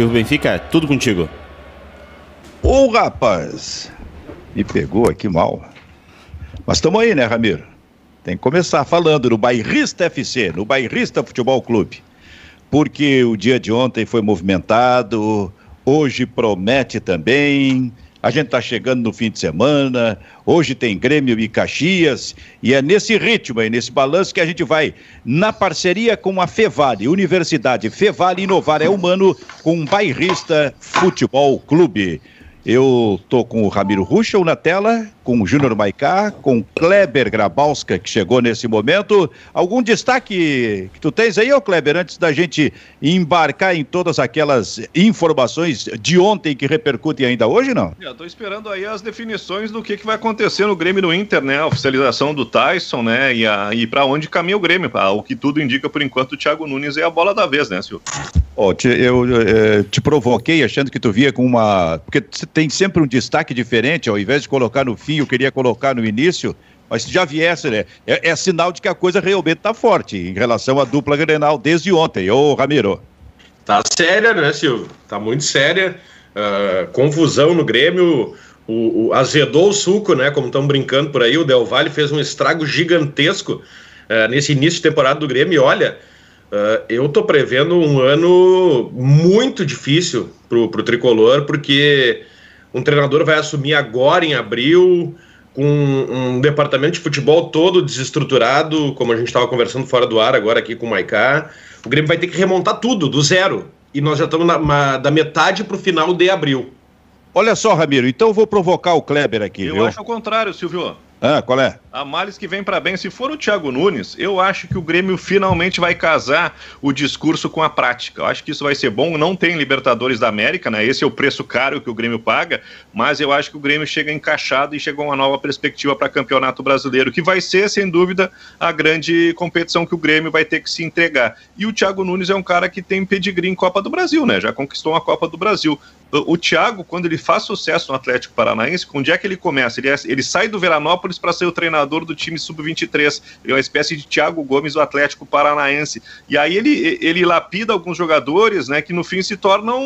Silvio Benfica, tudo contigo. Ô oh, rapaz, me pegou aqui mal. Mas estamos aí, né, Ramiro? Tem que começar falando no Bairrista FC, no Bairrista Futebol Clube. Porque o dia de ontem foi movimentado, hoje promete também. A gente está chegando no fim de semana, hoje tem Grêmio e Caxias, e é nesse ritmo e nesse balanço que a gente vai, na parceria com a Fevale, Universidade Fevale, inovar é humano com um bairrista futebol clube. Eu tô com o Ramiro Ruschel na tela, com o Júnior Maicá, com Kleber Grabalska, que chegou nesse momento. Algum destaque que tu tens aí, ô Kleber, antes da gente embarcar em todas aquelas informações de ontem que repercutem ainda hoje, não? Eu tô esperando aí as definições do que, que vai acontecer no Grêmio no Inter, né? A oficialização do Tyson, né? E, a, e para onde caminha o Grêmio. Ah, o que tudo indica, por enquanto, o Thiago Nunes é a bola da vez, né, Silvio? Oh, te, eu, eu eh, te provoquei achando que tu via com uma. Porque tem sempre um destaque diferente, ao invés de colocar no fim eu queria colocar no início, mas se já viesse, né? É, é sinal de que a coisa realmente está forte em relação à dupla Grenal desde ontem. Ô, Ramiro. Tá séria, né, Silvio? Tá muito séria. Uh, confusão no Grêmio. O, o, azedou o suco, né? Como estão brincando por aí. O Del Valle fez um estrago gigantesco uh, nesse início de temporada do Grêmio. E olha, uh, eu tô prevendo um ano muito difícil pro, pro tricolor, porque um treinador vai assumir agora em abril, com um departamento de futebol todo desestruturado, como a gente estava conversando fora do ar agora aqui com o Maiká. O Grêmio vai ter que remontar tudo, do zero. E nós já estamos na, na, da metade para o final de abril. Olha só, Ramiro, então eu vou provocar o Kleber aqui. Eu viu? acho o contrário, Silvio. Ah, qual é? A males que vem para bem. Se for o Thiago Nunes, eu acho que o Grêmio finalmente vai casar o discurso com a prática. Eu acho que isso vai ser bom. Não tem Libertadores da América, né? Esse é o preço caro que o Grêmio paga, mas eu acho que o Grêmio chega encaixado e chegou uma nova perspectiva para Campeonato Brasileiro, que vai ser, sem dúvida, a grande competição que o Grêmio vai ter que se entregar. E o Thiago Nunes é um cara que tem pedigree em Copa do Brasil, né? Já conquistou uma Copa do Brasil. O Thiago, quando ele faz sucesso no Atlético Paranaense, onde é que ele começa? Ele, é, ele sai do Veranópolis para ser o treinador do time sub-23. Ele é uma espécie de Thiago Gomes do Atlético Paranaense. E aí ele, ele lapida alguns jogadores, né, que no fim se tornam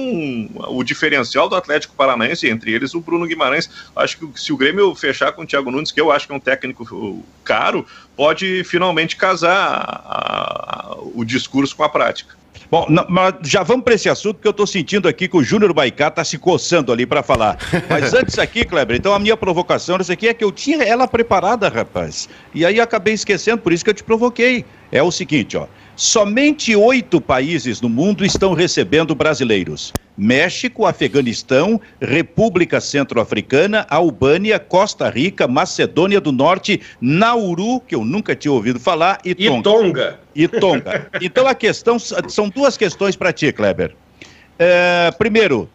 o diferencial do Atlético Paranaense, entre eles o Bruno Guimarães. Acho que se o Grêmio fechar com o Thiago Nunes, que eu acho que é um técnico caro, pode finalmente casar a, a, o discurso com a prática. Bom, não, mas já vamos para esse assunto, porque eu estou sentindo aqui que o Júnior Baicá está se coçando ali para falar. Mas antes aqui, Kleber, então a minha provocação essa aqui é que eu tinha ela preparada, rapaz. E aí acabei esquecendo, por isso que eu te provoquei. É o seguinte, ó. Somente oito países no mundo estão recebendo brasileiros: México, Afeganistão, República Centro-Africana, Albânia, Costa Rica, Macedônia do Norte, Nauru, que eu nunca tinha ouvido falar, e Tonga. E Tonga. E Tonga. Então a questão são duas questões para ti, Kleber. É, primeiro,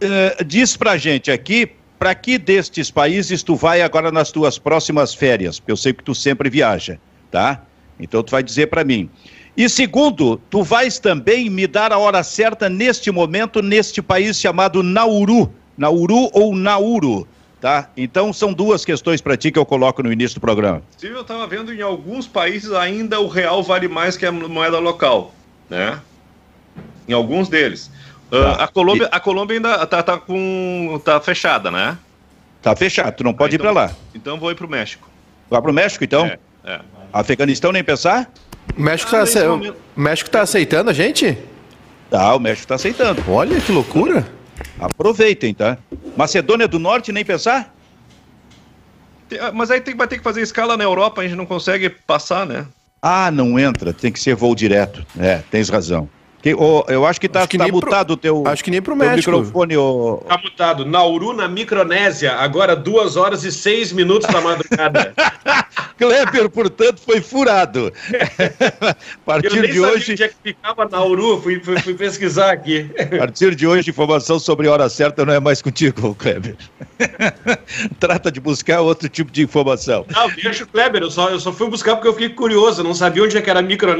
é, diz pra gente aqui para que destes países tu vai agora nas tuas próximas férias? Porque eu sei que tu sempre viaja, tá? Então tu vai dizer para mim. E segundo, tu vais também me dar a hora certa neste momento, neste país chamado Nauru. Nauru ou Nauru, tá? Então são duas questões para ti que eu coloco no início do programa. Sim, eu estava vendo em alguns países ainda o real vale mais que a moeda local, né? Em alguns deles. Uh, a, Colômbia, a Colômbia ainda tá, tá, com, tá fechada, né? Tá fechado, tu não pode ah, então, ir para lá. Então vou ir para o México. Vai para o México, então? É, é. Afeganistão nem pensar? O México, ah, tá, ace... o México tá aceitando a gente? Tá, o México tá aceitando. Olha que loucura. Aproveitem, tá? Macedônia do Norte nem pensar? Ah, mas aí tem, vai ter que fazer escala na Europa, a gente não consegue passar, né? Ah, não entra, tem que ser voo direto. É, tens razão. Que, oh, eu acho que tá, acho que tá mutado o teu, acho que nem pro México. microfone. Oh... Tá mutado. Nauru, na Micronésia, agora duas horas e seis minutos da madrugada. Kleber, portanto, foi furado. a partir eu nem de hoje. Onde é que ficava Nauru? Fui, fui, fui, pesquisar aqui. A partir de hoje, informação sobre hora certa não é mais contigo, Kleber. Trata de buscar outro tipo de informação. Não, deixa o Kleber, eu só, eu só fui buscar porque eu fiquei curioso. Não sabia onde é que era micro,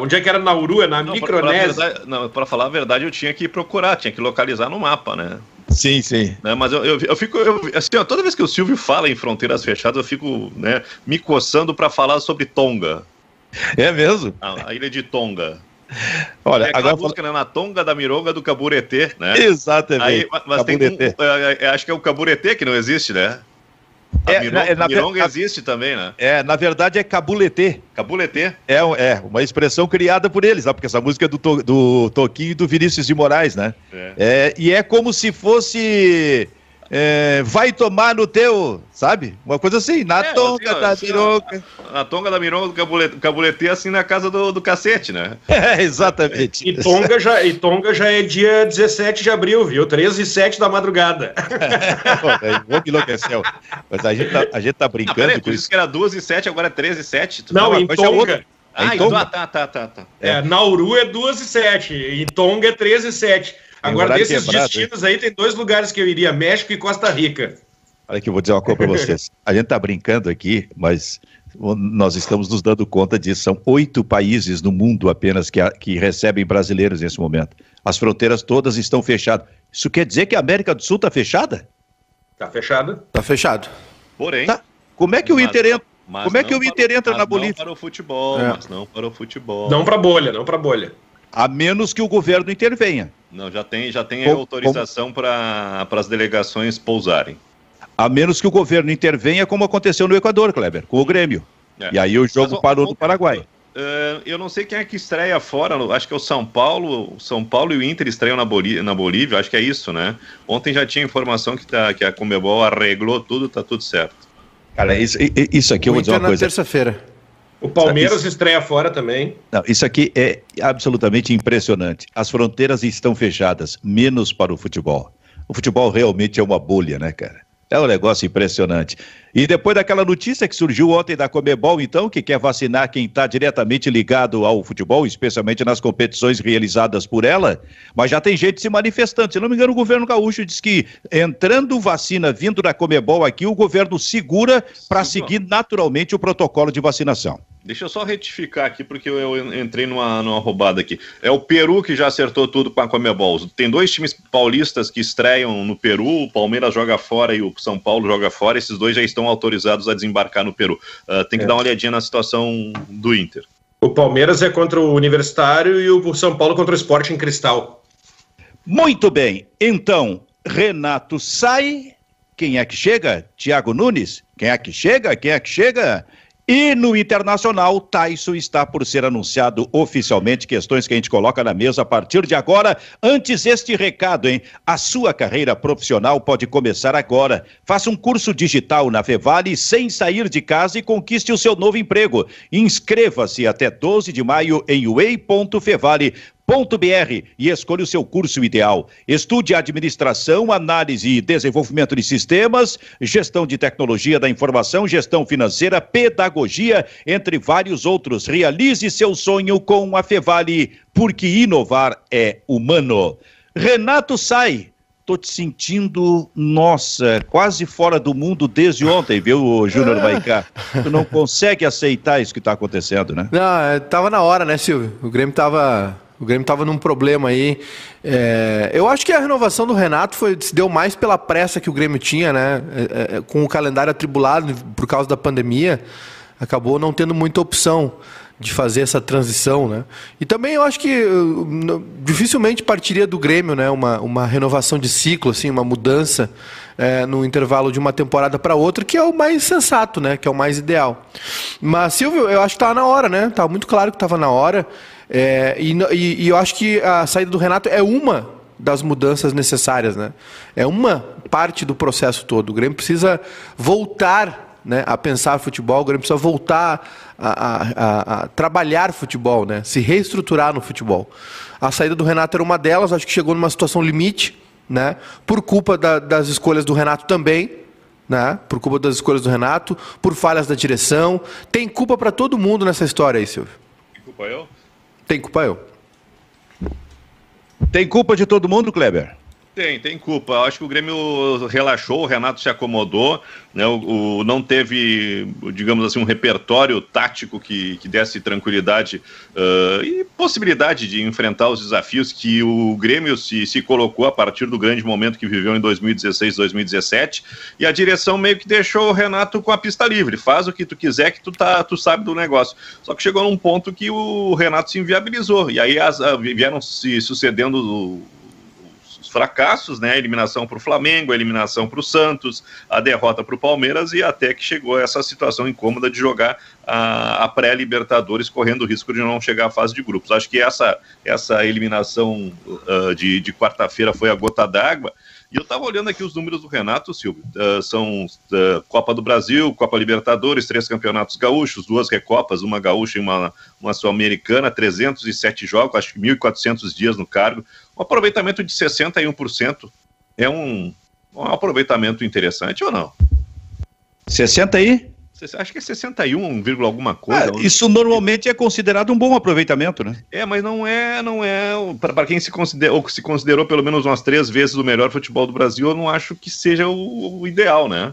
onde é que era Nauru, é na não, Micronésia verdade, não, para falar a verdade, eu tinha que procurar, tinha que localizar no mapa, né? Sim, sim. Né, mas eu, eu, eu fico, eu, assim, ó, toda vez que o Silvio fala em fronteiras fechadas, eu fico né, me coçando para falar sobre Tonga. É mesmo? A, a, ilha de Tonga. Olha, é agora música, né? Na tonga da mironga do caburetê, né? Exatamente. Aí, mas tem um, é, é, acho que é o caburetê que não existe, né? A é, mironga, na, mironga existe também, né? É, na verdade é cabuletê. Cabuletê? É, é uma expressão criada por eles, sabe? Porque essa música é do, to, do Toquinho e do Vinícius de Moraes, né? É. é e é como se fosse é, vai tomar no teu, sabe? Uma coisa assim, na é, tonga assim, da assim, mironga. Na tonga da mironga do cabulete, cabulete assim na casa do, do cacete, né? É, exatamente. E tonga, já, e tonga já é dia 17 de abril, viu? 13 e 7 da madrugada. É, vou me enlouqueceu. Mas a gente tá, a gente tá brincando. Não, peraí, por isso que era 2 e 7, agora é 13 e 7. Não, em tonga. Ah, então, tá, tá, tá, tá. É, Nauru é 2 e 7, em Tonga é 13 e 7. Agora, desses quebrado, destinos aí, tem dois lugares que eu iria: México e Costa Rica. Olha aqui, eu vou dizer uma coisa para vocês. A gente está brincando aqui, mas nós estamos nos dando conta disso. São oito países no mundo apenas que, que recebem brasileiros nesse momento. As fronteiras todas estão fechadas. Isso quer dizer que a América do Sul está fechada? Está fechada. Está fechado. Porém. Tá. Como é que o Inter entra? Como é que o Inter entra na Bolívia? Não para o futebol, é. mas não para o futebol. Não para bolha, não para bolha. A menos que o governo intervenha. Não, já tem, já tem como, autorização para as delegações pousarem. A menos que o governo intervenha, como aconteceu no Equador, Kleber, com o Grêmio. É. E aí o jogo Mas, parou no Paraguai. Uh, eu não sei quem é que estreia fora, acho que é o São Paulo, São Paulo e o Inter estreiam na, Bolívia, na Bolívia, acho que é isso, né? Ontem já tinha informação que, tá, que a Comebol arreglou tudo, tá tudo certo. Cara, isso, isso aqui o eu vou dizer uma coisa. terça-feira. O Palmeiras isso, estreia fora também. Não, isso aqui é absolutamente impressionante. As fronteiras estão fechadas, menos para o futebol. O futebol realmente é uma bolha, né, cara? É um negócio impressionante. E depois daquela notícia que surgiu ontem da Comebol, então, que quer vacinar quem está diretamente ligado ao futebol, especialmente nas competições realizadas por ela, mas já tem gente se manifestando. Se não me engano, o governo gaúcho diz que entrando vacina vindo da Comebol aqui, o governo segura para seguir naturalmente o protocolo de vacinação. Deixa eu só retificar aqui, porque eu entrei numa, numa roubada aqui. É o Peru que já acertou tudo com a Comebol. Tem dois times paulistas que estreiam no Peru, o Palmeiras joga fora e o São Paulo joga fora. Esses dois já estão autorizados a desembarcar no Peru. Uh, tem que é. dar uma olhadinha na situação do Inter. O Palmeiras é contra o Universitário e o São Paulo contra o Esporte em Cristal. Muito bem. Então, Renato sai. Quem é que chega? Tiago Nunes? Quem é que chega? Quem é que chega? E no internacional, Tyson está por ser anunciado oficialmente. Questões que a gente coloca na mesa a partir de agora. Antes, este recado, hein? A sua carreira profissional pode começar agora. Faça um curso digital na Fevale sem sair de casa e conquiste o seu novo emprego. Inscreva-se até 12 de maio em way.fevale.com br e escolha o seu curso ideal. Estude administração, análise e desenvolvimento de sistemas, gestão de tecnologia da informação, gestão financeira, pedagogia, entre vários outros. Realize seu sonho com a Fevale, porque inovar é humano. Renato Sai, tô te sentindo, nossa, quase fora do mundo desde ontem, viu, Júnior Baicá? Tu não consegue aceitar isso que está acontecendo, né? Não, é, tava na hora, né, Silvio? O Grêmio tava o Grêmio estava num problema aí. É, eu acho que a renovação do Renato foi, se deu mais pela pressa que o Grêmio tinha, né? É, é, com o calendário atribulado por causa da pandemia, acabou não tendo muita opção de fazer essa transição, né? E também eu acho que uh, dificilmente partiria do Grêmio, né? Uma, uma renovação de ciclo, assim, uma mudança é, no intervalo de uma temporada para outra, que é o mais sensato, né? Que é o mais ideal. Mas Silvio, eu acho que estava na hora, né? Tava muito claro que estava na hora. É, e, e, e eu acho que a saída do Renato é uma das mudanças necessárias, né? É uma parte do processo todo. O Grêmio precisa voltar né, a pensar futebol, o Grêmio precisa voltar a, a, a, trabalhar futebol, né? Se reestruturar no futebol. A saída do Renato era uma delas, acho que chegou numa situação limite, né? Por culpa da, das escolhas do Renato também, né? Por culpa das escolhas do Renato, por falhas da direção. Tem culpa para todo mundo nessa história aí, Silvio. Tem culpa eu? Tem culpa eu. Tem culpa de todo mundo, Kleber? Tem, tem culpa. Eu acho que o Grêmio relaxou, o Renato se acomodou, né? O, o, não teve, digamos assim, um repertório tático que, que desse tranquilidade uh, e possibilidade de enfrentar os desafios que o Grêmio se, se colocou a partir do grande momento que viveu em 2016, 2017. E a direção meio que deixou o Renato com a pista livre. Faz o que tu quiser, que tu, tá, tu sabe do negócio. Só que chegou num ponto que o Renato se inviabilizou. E aí as, vieram se sucedendo fracassos, né? A eliminação para o Flamengo, a eliminação para o Santos, a derrota para o Palmeiras e até que chegou essa situação incômoda de jogar a, a pré-Libertadores, correndo o risco de não chegar à fase de grupos. Acho que essa, essa eliminação uh, de, de quarta-feira foi a gota d'água. E eu estava olhando aqui os números do Renato, Silvio. Uh, são uh, Copa do Brasil, Copa Libertadores, três campeonatos gaúchos, duas recopas, uma gaúcha e uma, uma sul-americana, 307 jogos, acho que 1.400 dias no cargo. Um aproveitamento de 61% é um, um aproveitamento interessante ou não? 60 aí? Acho que é 61, alguma coisa. Ah, isso normalmente é considerado um bom aproveitamento, né? É, mas não é, não é. Para quem se considerou, ou se considerou pelo menos umas três vezes o melhor futebol do Brasil, eu não acho que seja o, o ideal, né?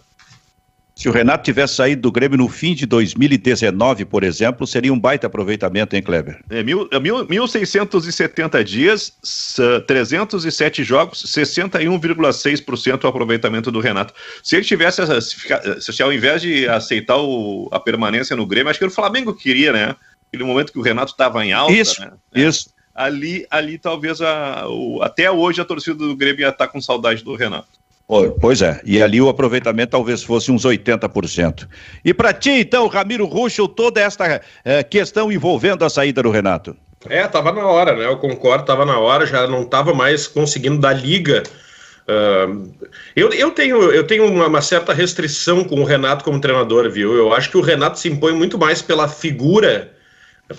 Se o Renato tivesse saído do Grêmio no fim de 2019, por exemplo, seria um baita aproveitamento, hein, Kleber? É, mil, é mil, 1.670 dias, 307 jogos, 61,6% o aproveitamento do Renato. Se ele tivesse, se, se ao invés de aceitar o, a permanência no Grêmio, acho que o Flamengo queria, né? Aquele momento que o Renato estava em alta, isso, né? Isso, Ali, ali talvez a, o, até hoje a torcida do Grêmio ia estar tá com saudade do Renato. Pois é, e ali o aproveitamento talvez fosse uns 80%. E para ti, então, Ramiro Ruxo, toda esta é, questão envolvendo a saída do Renato? É, tava na hora, né? Eu concordo, tava na hora, já não tava mais conseguindo dar liga. Uh, eu, eu tenho, eu tenho uma, uma, certa restrição com o Renato como treinador, viu? Eu acho que o Renato se impõe muito mais pela figura,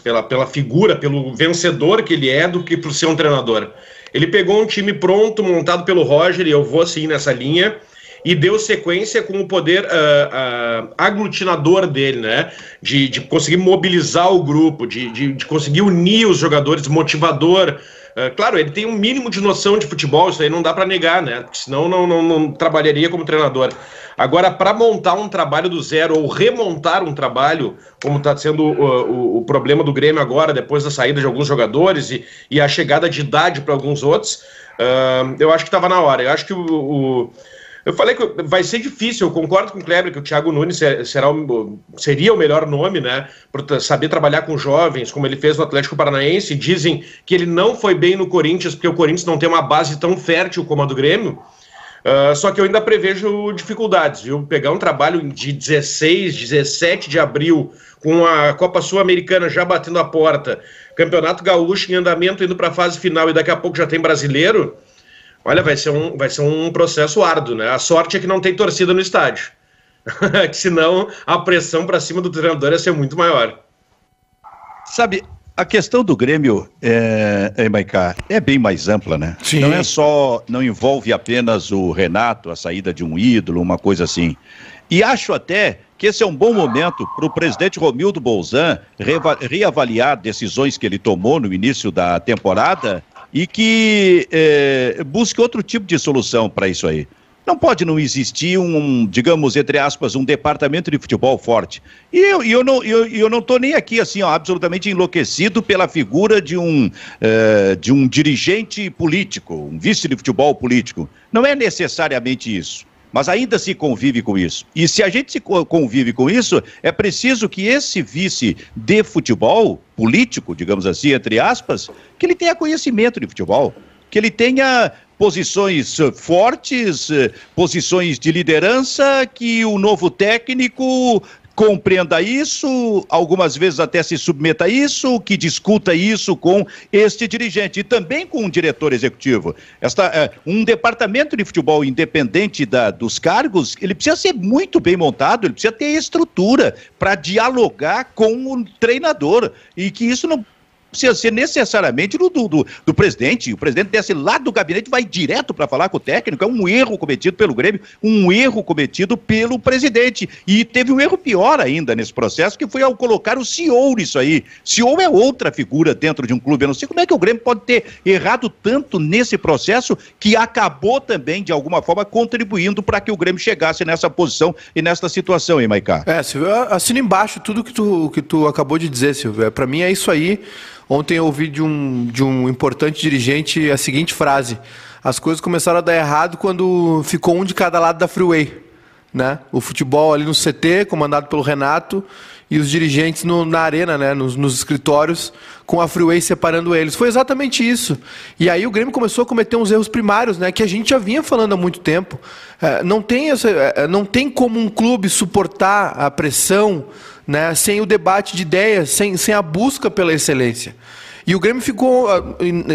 pela, pela figura, pelo vencedor que ele é, do que por ser um treinador. Ele pegou um time pronto, montado pelo Roger, e eu vou assim nessa linha, e deu sequência com o poder uh, uh, aglutinador dele, né? De, de conseguir mobilizar o grupo, de, de, de conseguir unir os jogadores, motivador. Uh, claro, ele tem um mínimo de noção de futebol, isso aí não dá para negar, né? Porque senão não, não, não trabalharia como treinador. Agora, para montar um trabalho do zero ou remontar um trabalho, como está sendo o, o, problema do Grêmio agora, depois da saída de alguns jogadores e, e a chegada de idade para alguns outros, uh, eu acho que estava na hora. Eu acho que o, o eu falei que vai ser difícil, eu concordo com o Kleber que o Thiago Nunes será o, seria o melhor nome, né? Por saber trabalhar com jovens, como ele fez no Atlético Paranaense. Dizem que ele não foi bem no Corinthians, porque o Corinthians não tem uma base tão fértil como a do Grêmio. Uh, só que eu ainda prevejo dificuldades, viu? Pegar um trabalho de 16, 17 de abril, com a Copa Sul-Americana já batendo a porta, Campeonato Gaúcho em andamento indo para a fase final e daqui a pouco já tem brasileiro. Olha, vai ser um, vai ser um processo árduo, né? A sorte é que não tem torcida no estádio. que senão a pressão para cima do treinador ia ser muito maior. Sabe, a questão do Grêmio, é, é, Maicá, é bem mais ampla, né? Sim. Não é só, não envolve apenas o Renato, a saída de um ídolo, uma coisa assim. E acho até que esse é um bom momento para o presidente Romildo Bolzan reavaliar decisões que ele tomou no início da temporada e que é, busque outro tipo de solução para isso aí. Não pode não existir um, digamos, entre aspas, um departamento de futebol forte. E eu, eu não eu, eu não estou nem aqui assim, ó, absolutamente enlouquecido pela figura de um, uh, de um dirigente político, um vice de futebol político. Não é necessariamente isso. Mas ainda se convive com isso. E se a gente se convive com isso, é preciso que esse vice de futebol, político, digamos assim, entre aspas, que ele tenha conhecimento de futebol que ele tenha posições eh, fortes, eh, posições de liderança, que o novo técnico compreenda isso, algumas vezes até se submeta a isso, que discuta isso com este dirigente e também com um diretor executivo. Esta, é, um departamento de futebol independente da, dos cargos, ele precisa ser muito bem montado, ele precisa ter estrutura para dialogar com o treinador e que isso não precisa ser necessariamente do, do, do, presidente. O presidente desce lá do gabinete vai direto para falar com o técnico. É um erro cometido pelo Grêmio, um erro cometido pelo presidente. E teve um erro pior ainda nesse processo, que foi ao colocar o CEO nisso aí. CEO é outra figura dentro de um clube. Eu não sei como é que o Grêmio pode ter errado tanto nesse processo que acabou também, de alguma forma, contribuindo para que o Grêmio chegasse nessa posição e nessa situação, hein, Maicá? É, Silvio, assina embaixo tudo que tu, que tu acabou de dizer, Silvio. É, para mim é isso aí. Ontem eu ouvi de um, de um importante dirigente a seguinte frase: As coisas começaram a dar errado quando ficou um de cada lado da freeway. Né? O futebol ali no CT, comandado pelo Renato, e os dirigentes no, na arena, né? nos, nos escritórios, com a freeway separando eles. Foi exatamente isso. E aí o Grêmio começou a cometer uns erros primários, né? que a gente já vinha falando há muito tempo. É, não, tem essa, é, não tem como um clube suportar a pressão né, sem o debate de ideias, sem, sem a busca pela excelência. E o Grêmio ficou, ah,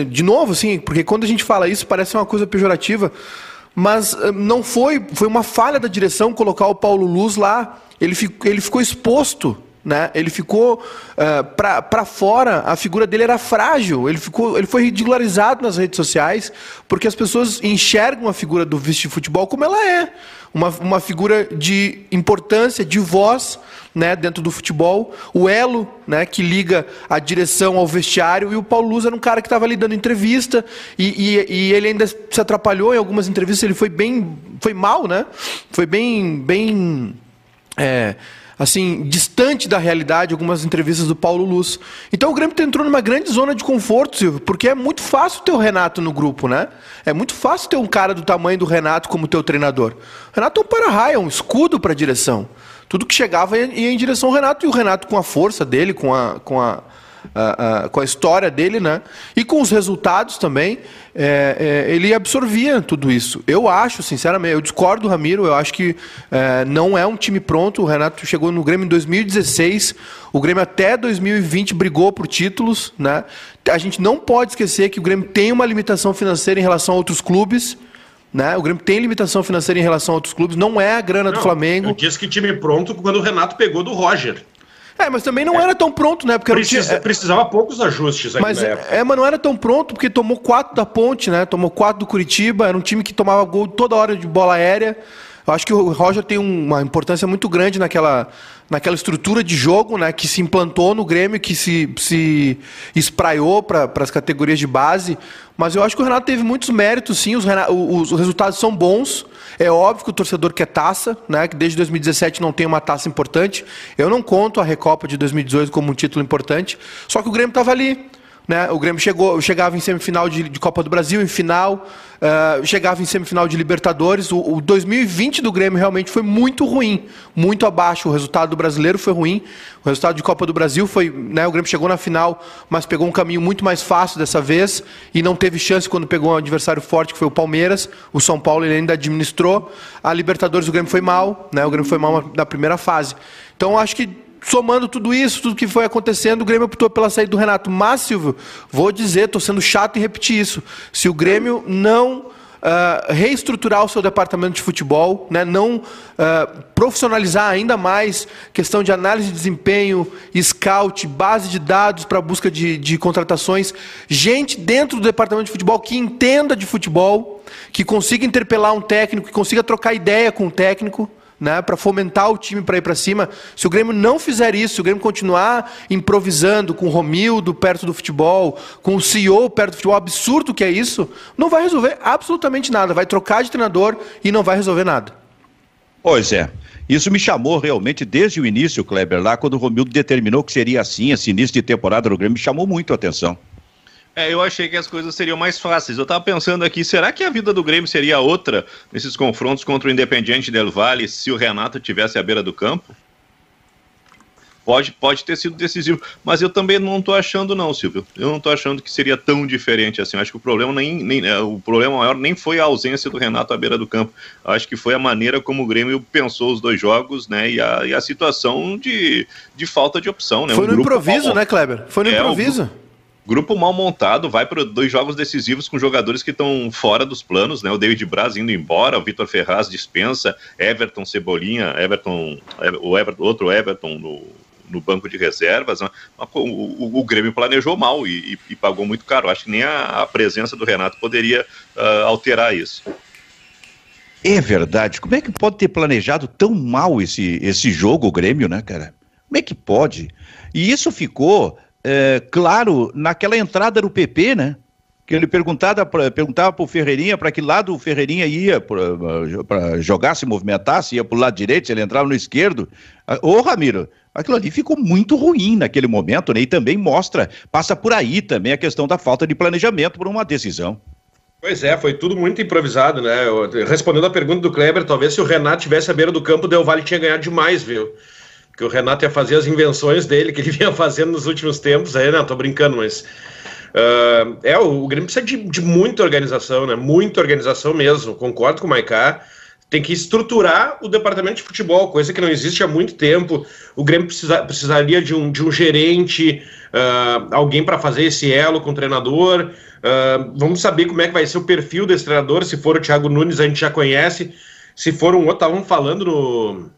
de novo, assim, porque quando a gente fala isso parece uma coisa pejorativa, mas ah, não foi, foi uma falha da direção colocar o Paulo Luz lá. Ele, ficou, ele ficou exposto né? Ele ficou uh, para fora, a figura dele era frágil, ele, ficou, ele foi ridicularizado nas redes sociais, porque as pessoas enxergam a figura do vice de futebol como ela é. Uma, uma figura de importância, de voz né, dentro do futebol, o elo né, que liga a direção ao vestiário, e o Paulo Luz era um cara que estava ali dando entrevista, e, e, e, ele ainda se atrapalhou em algumas entrevistas, ele foi bem, foi mal, né? Foi bem, bem. É, assim, distante da realidade, algumas entrevistas do Paulo Luz. Então o Grêmio entrou numa grande zona de conforto, Silvio, porque é muito fácil ter o Renato no grupo, né? É muito fácil ter um cara do tamanho do Renato como teu treinador. O Renato é um para-raio, é um escudo para a direção. Tudo que chegava ia em direção ao Renato, e o Renato, com a força dele, com a, com a a, a, com a história dele, né? E com os resultados também, é, é, ele absorvia tudo isso. Eu acho, sinceramente, eu discordo do Ramiro, eu acho que é, não é um time pronto. O Renato chegou no Grêmio em 2016, o Grêmio até 2020 brigou por títulos, né? A gente não pode esquecer que o Grêmio tem uma limitação financeira em relação a outros clubes. Né? O Grêmio tem limitação financeira em relação a outros clubes, não é a grana não, do Flamengo. Eu disse que time pronto quando o Renato pegou do Roger. É, mas também não é. era tão pronto, né? Porque Precis, tinha, precisava poucos ajustes mas, É, mas não era tão pronto porque tomou quatro da Ponte, né? Tomou quatro do Curitiba, era um time que tomava gol toda hora de bola aérea. Eu acho que o Roger tem uma importância muito grande naquela, naquela estrutura de jogo né, que se implantou no Grêmio, que se, se espraiou para as categorias de base. Mas eu acho que o Renato teve muitos méritos, sim. Os, os, os, resultados são bons. É óbvio que o torcedor quer taça, né, que desde 2017 não tem uma taça importante. Eu não conto a Recopa de 2018 como um título importante. Só que o Grêmio estava ali. Né? O Grêmio chegou, chegava em semifinal de, de Copa do Brasil, em final, uh, chegava em semifinal de Libertadores. O, o, 2020 do Grêmio realmente foi muito ruim, muito abaixo. O resultado do brasileiro foi ruim. O resultado de Copa do Brasil foi. Né, o Grêmio chegou na final, mas pegou um caminho muito mais fácil dessa vez e não teve chance quando pegou um adversário forte, que foi o Palmeiras. O São Paulo ele ainda administrou. A Libertadores o Grêmio foi mal, né? o Grêmio foi mal na primeira fase. Então acho que somando tudo isso, tudo que foi acontecendo, o Grêmio optou pela saída do Renato. Mas, Silvio, vou dizer, estou sendo chato em repetir isso. Se o Grêmio não Uh, reestruturar o seu departamento de futebol, né? não uh, profissionalizar ainda mais questão de análise de desempenho, scout, base de dados para busca de, de contratações, gente dentro do departamento de futebol que entenda de futebol, que consiga interpelar um técnico, que consiga trocar ideia com o técnico né, para fomentar o time para ir para cima. Se o Grêmio não fizer isso, se o Grêmio continuar improvisando com o Romildo perto do futebol, com o CEO perto do futebol, absurdo que é isso, não vai resolver absolutamente nada. Vai trocar de treinador e não vai resolver nada. Pois é. Isso me chamou realmente desde o início, Kleber, lá quando o Romildo determinou que seria assim, esse início de temporada do Grêmio, me chamou muito a atenção. É, eu achei que as coisas seriam mais fáceis. Eu tava pensando aqui, será que a vida do Grêmio seria outra nesses confrontos contra o Independiente del Valle se o Renato tivesse à beira do campo? Pode, pode ter sido decisivo, mas eu também não estou achando não, Silvio. Eu não estou achando que seria tão diferente assim. Eu acho que o problema nem, nem é, o problema maior nem foi a ausência do Renato à beira do campo. Eu acho que foi a maneira como o Grêmio pensou os dois jogos, né? E a, e a situação de, de falta de opção, né? Foi um no improviso, né, Kleber? Foi no é, improviso. Grupo mal montado, vai para dois jogos decisivos com jogadores que estão fora dos planos, né? O David Braz indo embora, o Vitor Ferraz dispensa, Everton Cebolinha, Everton, o Everton, outro Everton no, no banco de reservas, né? o, o, o, Grêmio planejou mal e, e, e, pagou muito caro. Acho que nem a, a presença do Renato poderia uh, alterar isso. É verdade. Como é que pode ter planejado tão mal esse, esse jogo, o Grêmio, né, cara? Como é que pode? E isso ficou é, claro naquela entrada do PP, né? Que ele perguntava para o Ferreirinha para que lado o Ferreirinha ia para jogar, se movimentar, se ia para o lado direito, se ele entrava no esquerdo. Ah, ô, Ramiro, aquilo ali ficou muito ruim naquele momento, né? E também mostra, passa por aí também a questão da falta de planejamento por uma decisão. Pois é, foi tudo muito improvisado, né? Respondendo a pergunta do Kleber, talvez se o Renato tivesse à beira do campo, o Del Valle tinha ganhado demais, viu? Porque o Renato ia fazer as invenções dele que ele vinha fazendo nos últimos tempos, aí, né? Tô brincando, mas. Uh, é, o, o Grêmio precisa de, de, muita organização, né? Muita organização mesmo. Concordo com o Maicá. Tem que estruturar o departamento de futebol, coisa que não existe há muito tempo. O Grêmio precisa, precisaria de um, de um gerente, uh, alguém para fazer esse elo com o treinador. Uh, vamos saber como é que vai ser o perfil desse treinador. Se for o Thiago Nunes, a gente já conhece. Se for um outro, estavam falando no.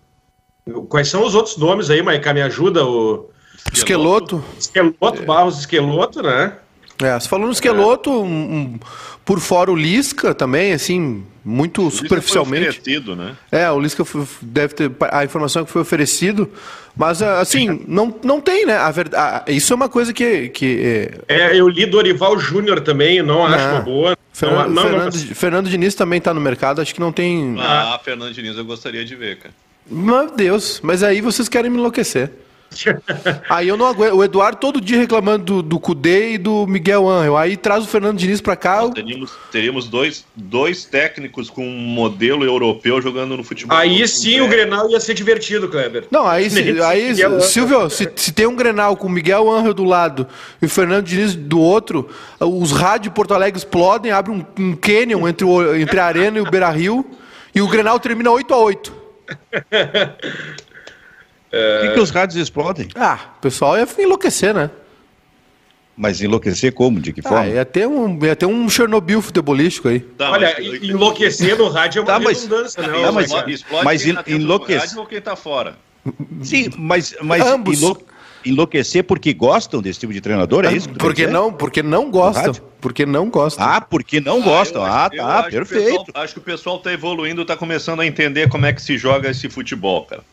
Quais são os outros nomes aí, Maiká? Me ajuda? O... Esqueloto. Esqueloto, Barros Esqueloto, né? É, você falou no Esqueloto, um, um, por fora o Lisca também, assim, muito o superficialmente. Lisca foi oferecido, né? É, o Lisca foi, deve ter a informação é que foi oferecido, mas ah, assim, não, não tem, né? A verdade, isso é uma coisa que. que é... é eu li Dorival Júnior também, não acho uma boa. Fernando, não, Fernando, não... Fernando Diniz também está no mercado, acho que não tem. Ah, Fernando Diniz eu gostaria de ver, cara. Meu Deus, mas aí vocês querem me enlouquecer. Aí eu não aguento. O Eduardo todo dia reclamando do, do Cudê e do Miguel Angel. Aí traz o Fernando Diniz pra cá. Nós teríamos, teríamos dois, dois técnicos com um modelo europeu jogando no futebol. Aí sim o Grenal ia ser divertido, Kleber. Não, aí, se, aí Silvio, se, se tem um Grenal com o Miguel Angel do lado e o Fernando Diniz do outro, os rádios de Porto Alegre explodem, abre um, um canyon entre, o, entre a Arena e o Beira Rio e o Grenal termina 8 a 8 Por que, que os rádios explodem? Ah, o pessoal ia enlouquecer, né? Mas enlouquecer como? De que ah, forma? Ia ter um, ia ter um Chernobyl futebolístico aí. Tá, Olha, mas... enlouquecer no rádio é uma tá, mas, redundância, né? Tá, mas, mas enlouquecer... ou quem tá fora? Sim, mas, mas Ambos. Enlouquecer porque gostam desse tipo de treinador, é isso? Que porque não, porque não gostam. Porque não gostam. Ah, porque não ah, gostam. Ah, acho, tá, perfeito. Pessoal, acho que o pessoal tá evoluindo, tá começando a entender como é que se joga esse futebol, cara.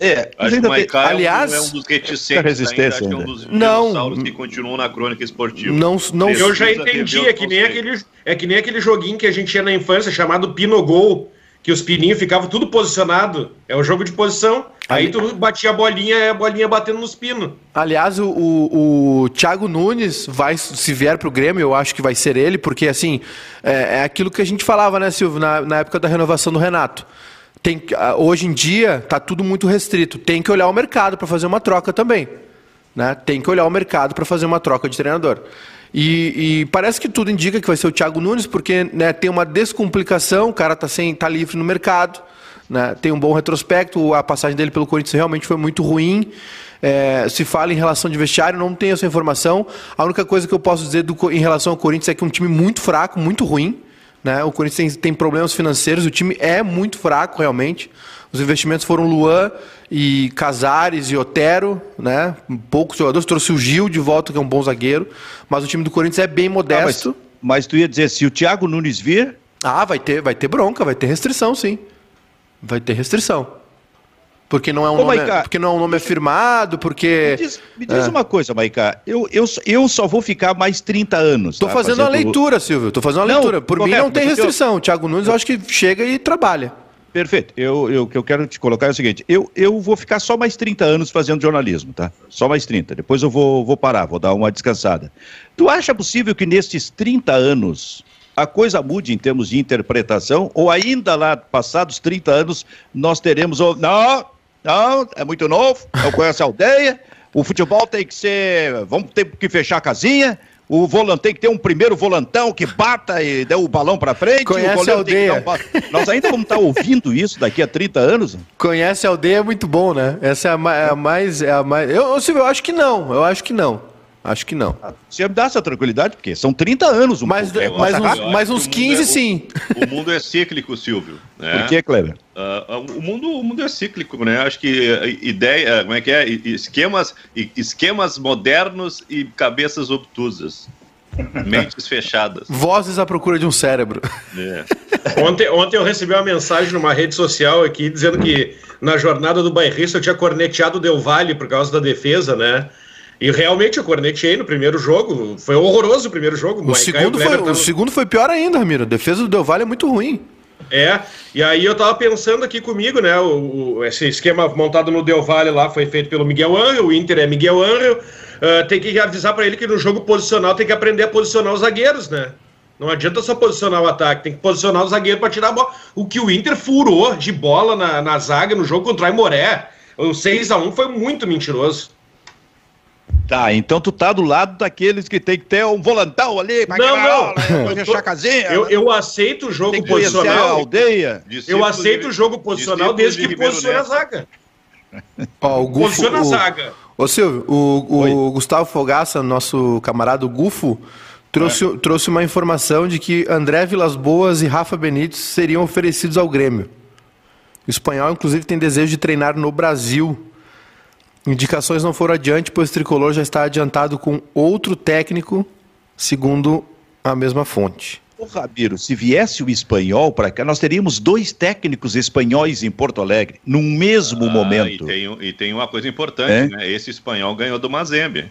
É, acho que o Maiká aliás, é um dos reticentes resistência ainda, acho que é um dos não, que continuam na crônica esportiva. Não, não, eu já entendi, é que, nem aquele, é que nem aquele joguinho que a gente tinha na infância chamado Pinogol, que os pininhos ficavam tudo posicionado. É um jogo de posição. Aí tu batia a bolinha e a bolinha batendo nos pinos. Aliás, o, o, o Thiago Nunes vai, se vier pro Grêmio, eu acho que vai ser ele, porque assim, é, é aquilo que a gente falava, né, Silvio, na, na época da renovação do Renato. Tem, hoje em dia está tudo muito restrito. Tem que olhar o mercado para fazer uma troca também. Né? Tem que olhar o mercado para fazer uma troca de treinador. E, e, parece que tudo indica que vai ser o Thiago Nunes, porque né, tem uma descomplicação, o cara está tá livre no mercado, né, tem um bom retrospecto, a passagem dele pelo Corinthians realmente foi muito ruim. É, se fala em relação de vestiário, não tenho essa informação. A única coisa que eu posso dizer do, em relação ao Corinthians é que é um time muito fraco, muito ruim. Né? O Corinthians tem, tem, problemas financeiros, o time é muito fraco realmente. Os investimentos foram Luan e Casares e Otero, né? poucos jogadores. Trouxe o Gil de volta, que é um bom zagueiro. Mas o time do Corinthians é bem modesto. Ah, mas, mas, tu ia dizer, se o Thiago Nunes vir. Ah, vai ter, vai ter bronca, vai ter restrição, sim. Vai ter restrição. Porque não é um, Ô, nome, Maica, porque não é um nome afirmado, porque. Me diz, me diz é. uma coisa, Maica. Eu, eu, eu só vou ficar mais 30 anos. Estou tá? fazendo, fazendo uma leitura, Silvio. Estou fazendo uma não, leitura. Por correto, mim não tem restrição. O Thiago Nunes eu acho que chega e trabalha. Perfeito. Eu, eu, o que eu quero te colocar é o seguinte: eu, eu vou ficar só mais 30 anos fazendo jornalismo, tá? Só mais 30. Depois eu vou, vou parar, vou dar uma descansada. Tu acha possível que nestes 30 anos a coisa mude em termos de interpretação? Ou ainda lá, passados 30 anos, nós teremos. Não, não, é muito novo, não conhece a aldeia. O futebol tem que ser. Vamos ter que fechar a casinha. O volante tem que ter um primeiro volantão que bata e dê o balão para frente. Conhece a aldeia. Um... Nós ainda vamos estar ouvindo isso daqui a 30 anos. Conhece a aldeia é muito bom, né? Essa é a, é a mais. É a mais... Eu, eu, eu acho que não, eu acho que não. Acho que não. Você me dá essa tranquilidade, porque são 30 anos. Um mas, pouco, mais, uns, mais uns 15, é, sim. O, o, mundo é cíclico, Silvio. Né? Por que, Kleber? Uh, o, mundo, o mundo é cíclico, né? Acho que ideia, como é que é? Esquemas, esquemas modernos e cabeças obtusas. Mentes fechadas. Vozes à procura de um cérebro. É. Ontem, ontem eu recebi uma mensagem numa rede social aqui dizendo que na jornada do bairrista eu tinha corneteado o Del Valle por causa da defesa, né? E realmente eu cornetei no primeiro jogo. Foi horroroso o primeiro jogo. O, segundo foi, o segundo foi pior ainda, Ramiro. A defesa do Del Valle é muito ruim. É, e aí eu tava pensando aqui comigo, né? O, o, esse esquema montado no Del Valle lá foi feito pelo Miguel Angel, o Inter é Miguel Angel. Uh, tem que avisar para ele que no jogo posicional tem que aprender a posicionar os zagueiros, né? Não adianta só posicionar o ataque, tem que posicionar o zagueiro para tirar a bola. O que o Inter furou de bola na, na zaga no jogo contra o Aimoré, o 6 a 1 foi muito mentiroso. Tá, então tu tá do lado daqueles que tem que ter um volantão ali pra não, não. Aula, eu, tô, casinha, eu, né? eu, aceito o jogo posicional. A aldeia. Eu aceito o jogo posicional desde que posicione a zaga. Ó, o Gufo, posiciona a zaga. Ô Silvio, o, o Gustavo Fogaça, nosso camarada Gufo, trouxe, é. trouxe uma informação de que André Vilas Boas e Rafa Benítez seriam oferecidos ao Grêmio. O espanhol, inclusive, tem desejo de treinar no Brasil. Indicações não foram adiante, pois o tricolor já está adiantado com outro técnico, segundo a mesma fonte. Ô, Rabiro, se viesse o espanhol para cá, nós teríamos dois técnicos espanhóis em Porto Alegre, num mesmo ah, momento. E tem, e tem, uma coisa importante, é? né? Esse espanhol ganhou do Mazembe.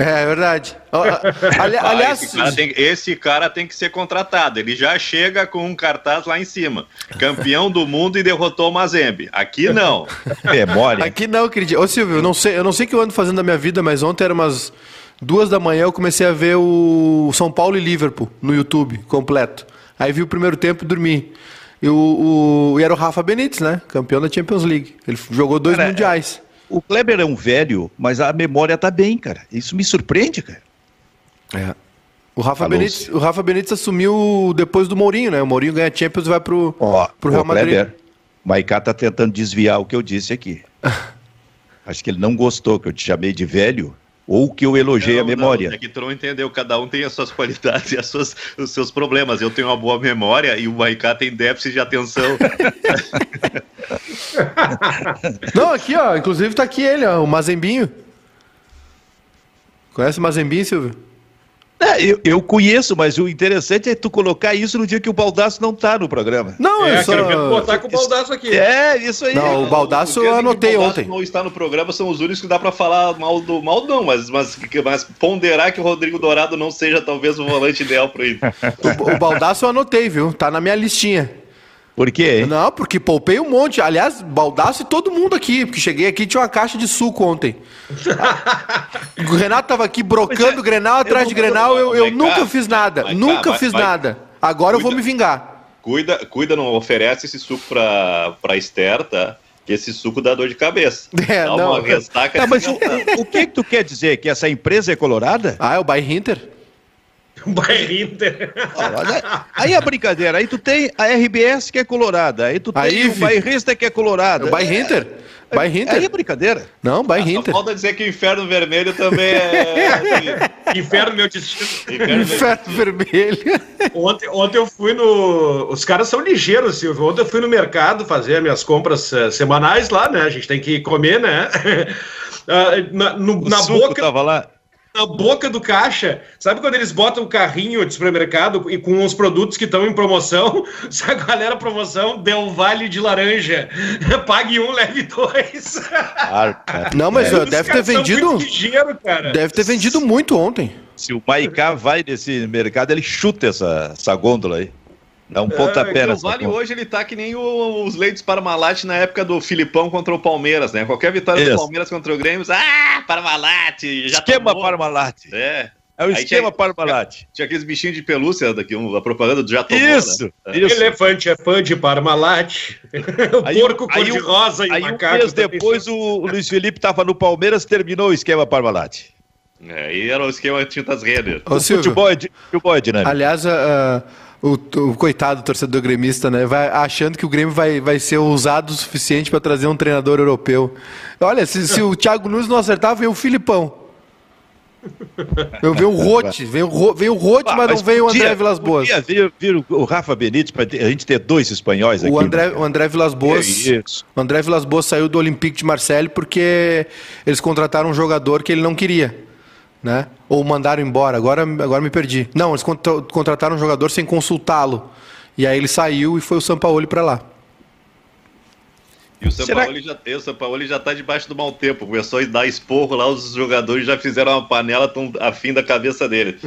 É, é verdade. Ali, ah, aliás, esse cara, tem, esse cara, tem, que ser contratado. Ele já chega com um cartaz lá em cima. Campeão do mundo e derrotou o Mazembe. Aqui não. Memória. Aqui não, acredito. Ô Silvio, eu não sei, eu não sei o que eu ando fazendo da minha vida, mas ontem era umas duas da manhã eu comecei a ver o São Paulo e Liverpool no YouTube completo. Aí vi o primeiro tempo e dormi. E, o, o, e era o Rafa Benítez, né? Campeão da Champions League. Ele jogou dois cara, mundiais. O Kleber é um velho, mas a memória tá bem, cara. Isso me surpreende, cara. É. O Rafa, Benítez, o Rafa Benítez assumiu depois do Mourinho, né? O Mourinho ganha Champions e vai pro, Ó, pro Real Madrid. Kleber, Maiká tá tentando desviar o que eu disse aqui. Acho que ele não gostou que eu te chamei de velho ou que eu elogiei não, a memória. Não, é que tu não entendeu, cada um tem as suas qualidades e as suas, os seus problemas. Eu tenho uma boa memória e o Maiká tem déficit de atenção. não, aqui ó, inclusive tá aqui ele, ó, o Mazembinho. Conhece o Mazembinho, Silvio? É, eu, eu, conheço, mas o interessante é tu colocar isso no dia que o Baldaço não tá no programa. Não, é, eu só... quero botar com o Baldaço aqui. É, isso aí. Não, o Baldaço eu anotei o ontem. não está no programa são os únicos que dá para falar mal do mal não, mas, mas, mas ponderar que o Rodrigo Dourado não seja talvez o volante ideal para ele. o, o Baldaço eu anotei, viu? Tá na minha listinha. Por quê? Não, porque poupei um monte. Aliás, baldaço e todo mundo aqui, porque cheguei aqui e tinha uma caixa de suco ontem. o Renato tava aqui brocando é, Grenal atrás de Grenal, eu, eu nunca fiz nada. nunca fiz nada. Agora cuida, eu vou me vingar. Cuida, cuida, não oferece esse suco pra, pra Esther, tá? Que esse suco dá dor de cabeça. É, dá não. uma ressaca. Tá, mas o, o, que, que tu quer dizer? Que essa empresa é colorada? Ah, é o Bay Hinter. Bairrista. Aí a brincadeira, aí tu tem a RBS que é colorada, aí tu tem aí, o Bairrista que é colorado. O Bairrinter. É, Bairrinter. Aí é brincadeira. Não, Bairrinter. Falta dizer que o Inferno Vermelho também é... Inferno meu destino. Inferno, Inferno Vermelho. Ontem, ontem eu fui no... Os caras são ligeiros, Silvio. Ontem eu fui no mercado fazer minhas compras uh, semanais lá, né? A gente tem que comer, né? Uh, na, no, na boca... tava lá na boca do caixa. Sabe quando eles botam o carrinho de supermercado e com os produtos que estão em promoção? Sabe galera promoção? Deu vale de laranja. Pague um, leve dois. Não, mas é. deve ter vendido. Ligeiro, deve ter vendido muito ontem. Se o Maiká vai nesse mercado, ele chuta essa, essa gôndola aí. Dá um pontapé é, O Vale hoje ele tá que nem o, os Leitos Parmalat na época do Filipão contra o Palmeiras, né? Qualquer vitória Isso. do Palmeiras contra o Grêmio, ah, Parmalat! esquema tomou. Parmalat. É. É o esquema tinha, Parmalat. Tinha, tinha, aqueles bichinhos de pelúcia daqui, a propaganda do Já Tomou, Isso, né? Isso. Elefante é fã de Parmalat. o aí, porco cor-de-rosa e aí macaco. Um mês depois o, o Luiz Felipe tava no Palmeiras, terminou o esquema Parmalat. É, e era o esquema Tintas Renner. O futebol é, futebol é dinâmico. Aliás, uh, o, o, coitado torcedor gremista, né? Vai achando que o Grêmio vai, vai ser ousado o suficiente para trazer um treinador europeu. Olha, se, se o Thiago Nunes não acertar, vem o Filipão. Vejo o Rote, vem o, vem o Rote, ah, mas, mas não vem o André Vilas Boas. Podia vir, vir o Rafa Benítez para a gente ter dois espanhóis aqui. O André, o André Vilas Boas. É o André Vilas Boas saiu do Olympique de Marseille porque eles contrataram um jogador que ele não queria. Né? Ou mandaram embora, agora, agora me perdi. Não, eles contrataram um jogador sem consultá-lo. E aí ele saiu e foi o Sampaoli para lá. E o Sampaoli já, o Sampaoli já tá debaixo do mau tempo. Começou a dar esporro lá, os jogadores já fizeram uma panela tão afim da cabeça dele.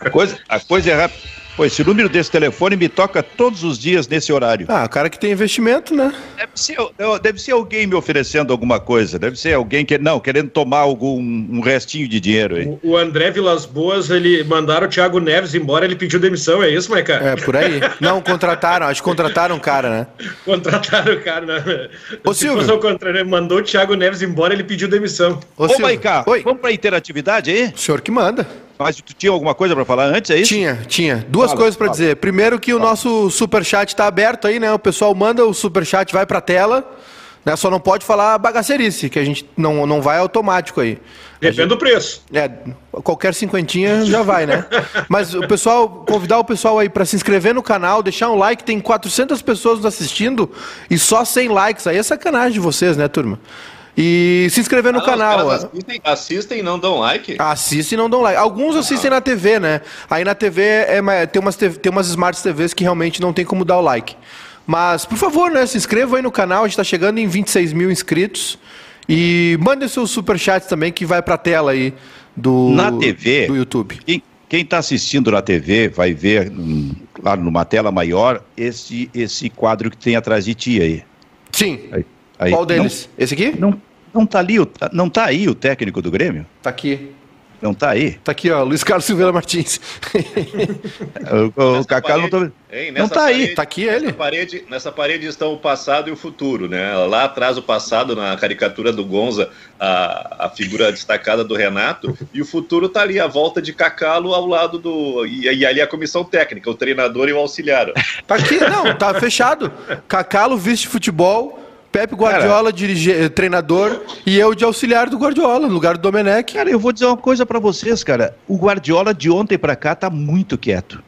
A coisa, a coisa é rápida. Pô, esse número desse telefone me toca todos os dias nesse horário. Ah, o cara que tem investimento, né? Deve ser, deve ser alguém me oferecendo alguma coisa. Deve ser alguém que não querendo tomar algum um restinho de dinheiro aí. O, o André Vilas Boas, ele mandaram o Thiago Neves embora, ele pediu demissão, é isso, Maica? É, por aí. Não, contrataram, acho que contrataram o cara, né? contrataram o cara, né? Ô, Se Silvio. Fosse contrário, mandou o Thiago Neves embora, ele pediu demissão. Ô, Ô Maica, vamos pra interatividade aí? O senhor que manda. Mas tu tinha alguma coisa para falar antes, é isso? Tinha, tinha. Duas fala, coisas para dizer. Primeiro que fala. o nosso superchat está aberto aí, né? O pessoal manda o superchat, vai para a tela. Né? Só não pode falar bagacerice, que a gente não, não vai automático aí. Depende gente, do preço. É, qualquer cinquentinha já vai, né? Mas o pessoal, convidar o pessoal aí para se inscrever no canal, deixar um like, tem 400 pessoas nos assistindo e só 100 likes. Aí é sacanagem de vocês, né, turma? E se inscrever no ah, canal. Assistem, assistem e não dão like? Assistem e não dão like. Alguns assistem ah. na TV, né? Aí na TV é, tem, umas, tem umas Smart TVs que realmente não tem como dar o like. Mas, por favor, né? Se inscreva aí no canal. A gente está chegando em 26 mil inscritos. E mande seus superchats também que vai para a tela aí do, na TV, do YouTube. Quem está assistindo na TV vai ver, hum, lá numa tela maior, esse, esse quadro que tem atrás de ti aí. Sim. Aí, aí, Qual deles? Não, Esse aqui? Não, não tá ali, não tá aí o técnico do Grêmio? Tá aqui. Não tá aí? Tá aqui, ó, Luiz Carlos Silveira Martins. o, o Kaká não, tô... Hein, não tá parede, aí. Tá aqui ele. Nessa parede, nessa parede estão o passado e o futuro, né? Lá atrás o passado, na caricatura do Gonza, a, a figura destacada do Renato, e o futuro tá ali, a volta de Cacalo ao lado do... E, e ali a comissão técnica, o treinador e o auxiliar. Tá aqui, não, tá fechado. Cacalo, vice futebol Pepe Guardiola, dirige, eh, treinador, e eu de auxiliar do Guardiola, no lugar do Domenech. Cara, eu vou dizer uma coisa para vocês, cara. O Guardiola de ontem para cá tá muito quieto.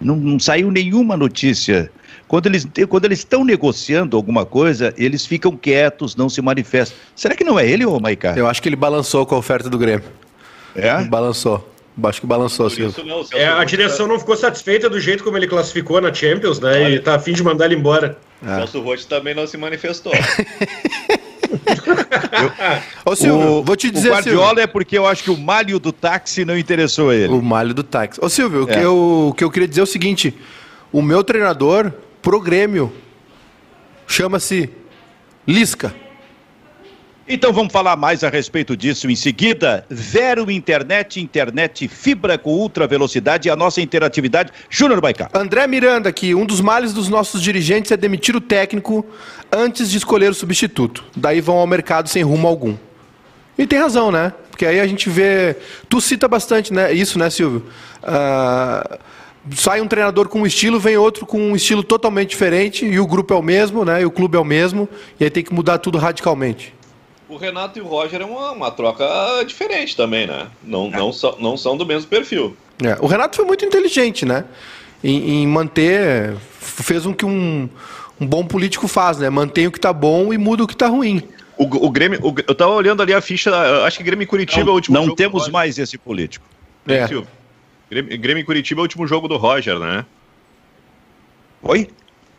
Não, não, saiu nenhuma notícia. Quando eles quando eles estão negociando alguma coisa, eles ficam quietos, não se manifestam. Será que não é ele, ô Maiká? Eu acho que ele balançou com a oferta do Grêmio. É? Balançou. Acho que balançou, assim. É, a direção não ficou satisfeita do jeito como ele classificou na Champions, né? Olha. E tá afim de mandar ele embora. É. Celso Rotti também não se manifestou. eu, Ô, Silvio, o, vou te dizer. O Guardiola Silvio. é porque eu acho que o malho do táxi não interessou a ele. O malho do táxi. Ô, Silvio, é. o, que eu, o que eu queria dizer é o seguinte: o meu treinador pro Grêmio chama-se Lisca. Então vamos falar mais a respeito disso em seguida. Vero Internet, internet fibra com ultra velocidade e a nossa interatividade. Júnior Baicá. André Miranda aqui, um dos males dos nossos dirigentes é demitir o técnico antes de escolher o substituto. Daí vão ao mercado sem rumo algum. E tem razão, né? Porque aí a gente vê. Tu cita bastante né? isso, né, Silvio? Uh... Sai um treinador com um estilo, vem outro com um estilo totalmente diferente, e o grupo é o mesmo, né? E o clube é o mesmo, e aí tem que mudar tudo radicalmente o Renato e o Roger é uma, uma troca diferente também, né? Não, é. não, so, não são do mesmo perfil. É, o Renato foi muito inteligente, né? Em, em manter. Fez um que um, um bom político faz, né? Mantém o que tá bom e muda o que tá ruim. O, o Grêmio, o, eu tava olhando ali a ficha, acho que Grêmio e Curitiba não, é o último Não jogo temos mais esse político. É. Grêmio, Grêmio e Curitiba é o último jogo do Roger, né? Oi?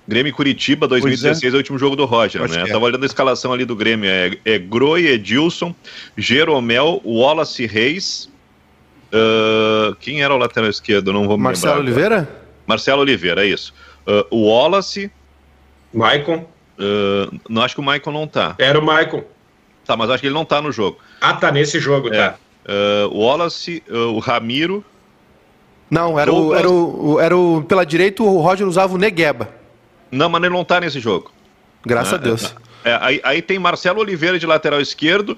Grêmio e Curitiba, 2016 é. é. o último jogo do Roger, Acho né? É. Tava olhando a escalação ali do Grêmio. É, é Groi, Edilson, Jeromel, Wallace Reis. Uh, quem era o lateral esquerdo? Não vou me Marcelo lembrar. Oliveira? Marcelo Oliveira, é isso. Uh, o Wallace. Maicon. Uh, não acho que o Maicon não tá. Era o Maicon. Tá, mas acho que ele não tá no jogo. Ah, tá nesse jogo, é. tá. Uh, o Wallace, o Ramiro. Não, era o, era, o, era o. Pela direita, o Roger usava o Negueba. Não, mas ele não tá nesse jogo. Graças né? a Deus. É, é, aí, aí, tem Marcelo Oliveira de lateral esquerdo,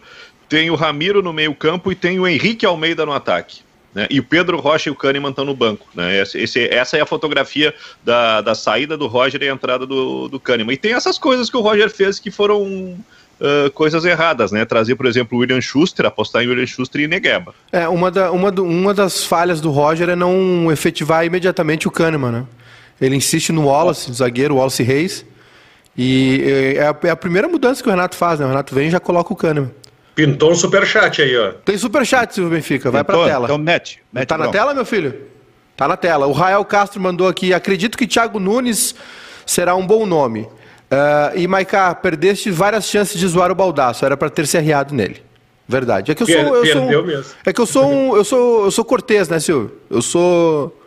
tem o Ramiro no meio-campo e tem o Henrique Almeida no ataque. Né? E o Pedro Rocha e o Kahneman estão no banco. Né? Esse, esse, essa é a fotografia da, da saída do Roger e a entrada do, do Kahneman. E tem essas coisas que o Roger fez que foram uh, coisas erradas, né? Trazer, por exemplo, o William Schuster, apostar em William Schuster e Negueba. É, uma, da, uma, do, uma das falhas do Roger é não efetivar imediatamente o Kahneman, né? Ele insiste no Wallace, zagueiro Wallace Reis, e é a, é a, primeira mudança que o Renato faz, né? O Renato vem e já coloca o Kahneman. Pintou um superchat aí, ó. Tem superchat, Silvio Benfica, vai Pintou, pra tela. Então mete. mete tá na tela, meu filho? Tá na tela. O Rael Castro mandou aqui, acredito que Thiago Nunes será um bom nome. Uh, e, Maiká, perdeste várias chances de zoar o baldaço, era para ter se arriado nele. Verdade. É que eu sou. Eu Perdeu sou, mesmo. É que eu sou um. Eu sou, eu sou cortês, né, Silvio? Eu sou.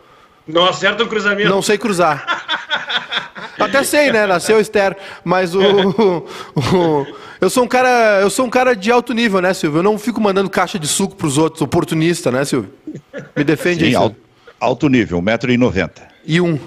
Não acerta o cruzamento. Não sei cruzar. Até sei, né? Nasceu Esther, mas o, o, o, eu sou um cara, eu sou um cara de alto nível, né, Silvio? Eu não fico mandando caixa de suco para os outros, oportunista, né, Silvio? Me defende Sim, aí. Alto, alto nível, 1,90m. E um.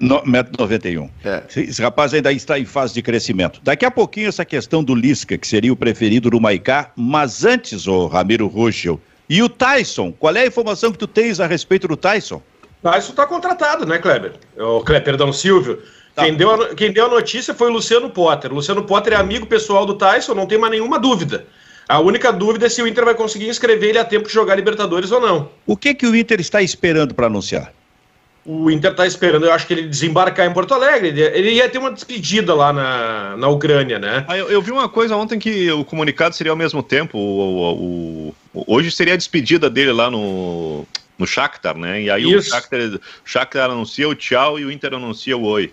1,91m. É. Esse rapaz ainda está em fase de crescimento. Daqui a pouquinho essa questão do Lisca, que seria o preferido do Maicá, mas antes, o Ramiro Ruschel, e o Tyson, qual é a informação que tu tens a respeito do Tyson? Tyson está contratado, né, Kleber? O Kleber, perdão, Silvio. Tá. Quem, deu a, quem deu a notícia foi o Luciano Potter. O Luciano Potter é amigo pessoal do Tyson, não tem mais nenhuma dúvida. A única dúvida é se o Inter vai conseguir inscrever ele a tempo de jogar Libertadores ou não. O que, que o Inter está esperando para anunciar? O Inter está esperando, eu acho que ele desembarcar em Porto Alegre. Ele ia ter uma despedida lá na, na Ucrânia, né? Ah, eu, eu, vi uma coisa ontem que o comunicado seria ao mesmo tempo. O, o, o, hoje seria a despedida dele lá no, no Shakhtar, né? E aí Isso. o Shakhtar, Shakhtar anuncia o tchau e o Inter anuncia o oi.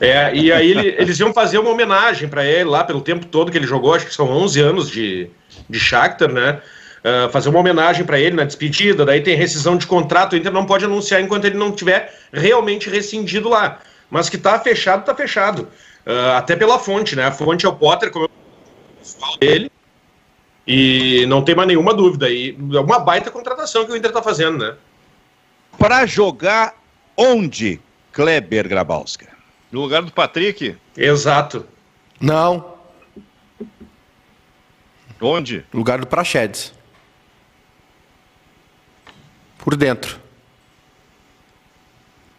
É, e aí ele, eles iam fazer uma homenagem para ele lá pelo tempo todo que ele jogou, acho que são 11 anos de, de Shakhtar, né? Uh, fazer uma homenagem para ele na despedida, daí tem rescisão de contrato, o Inter não pode anunciar enquanto ele não tiver realmente rescindido lá. Mas que tá fechado, tá fechado. Uh, até pela fonte, né? A fonte é o Potter, como eu dele. E não tem mais nenhuma dúvida. E é uma baita contratação que o Inter tá fazendo, né? Para jogar onde, Kleber Grabowska? No lugar do Patrick? Exato. Não. Onde? No lugar do Prachedes. Por dentro.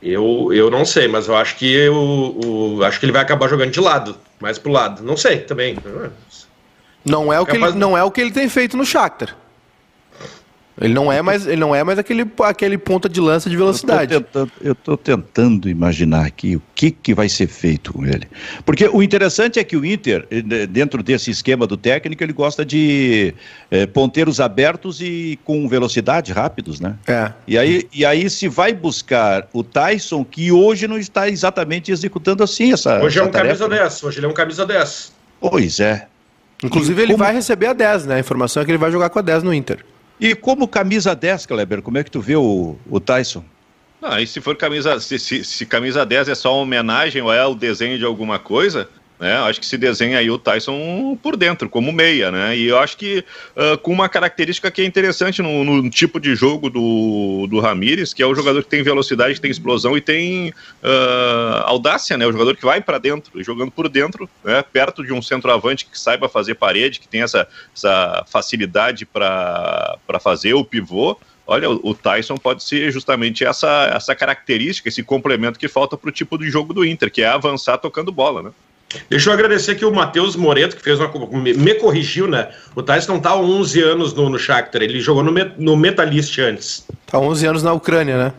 Eu, eu não sei, mas eu acho que eu, o, acho que ele vai acabar jogando de lado, mais pro lado. Não sei também. Não é o que ele, não é o que ele tem feito no Shakhtar. Ele não é mais, ele não é mais aquele, aquele ponta de lança de velocidade. Eu estou tentando, imaginar aqui o que, que vai ser feito com ele. Porque o interessante é que o Inter, eh, dentro desse esquema do técnico, ele gosta de é, ponteiros abertos e com velocidade rápidos, né? É. E aí, e aí se vai buscar o Tyson, que hoje não está exatamente executando assim essa. Hoje essa é um tarefa. camisa 10, hoje ele é um camisa 10. Pois é. Inclusive, ele Como... vai receber a 10, né? A informação é que ele vai jogar com a 10 no Inter. E como camisa 10, Kleber, como é que tu vê o, o Tyson? Ah, e se for camisa, se, se, se, camisa 10 é só uma homenagem ou é o desenho de alguma coisa, né? Acho que se desenha aí o Tyson por dentro, como meia, né? E eu acho que uh, com uma característica que é interessante no, no, tipo de jogo do, do Ramires, que é o jogador que tem velocidade, que tem explosão e tem uh, audácia, né? O jogador que vai para dentro, jogando por dentro, né? Perto de um centroavante que saiba fazer parede, que tem essa, essa facilidade para fazer o pivô. Olha, o Tyson pode ser justamente essa, essa característica, esse complemento que falta para o tipo de jogo do Inter, que é avançar tocando bola, né? Deixa eu agradecer aqui o Matheus Moreto, que fez uma. Me, me corrigiu, né? O Tyson não tá há 11 anos no, no Shakhtar, ele jogou no, no Metalist antes. Tá 11 anos na Ucrânia, né?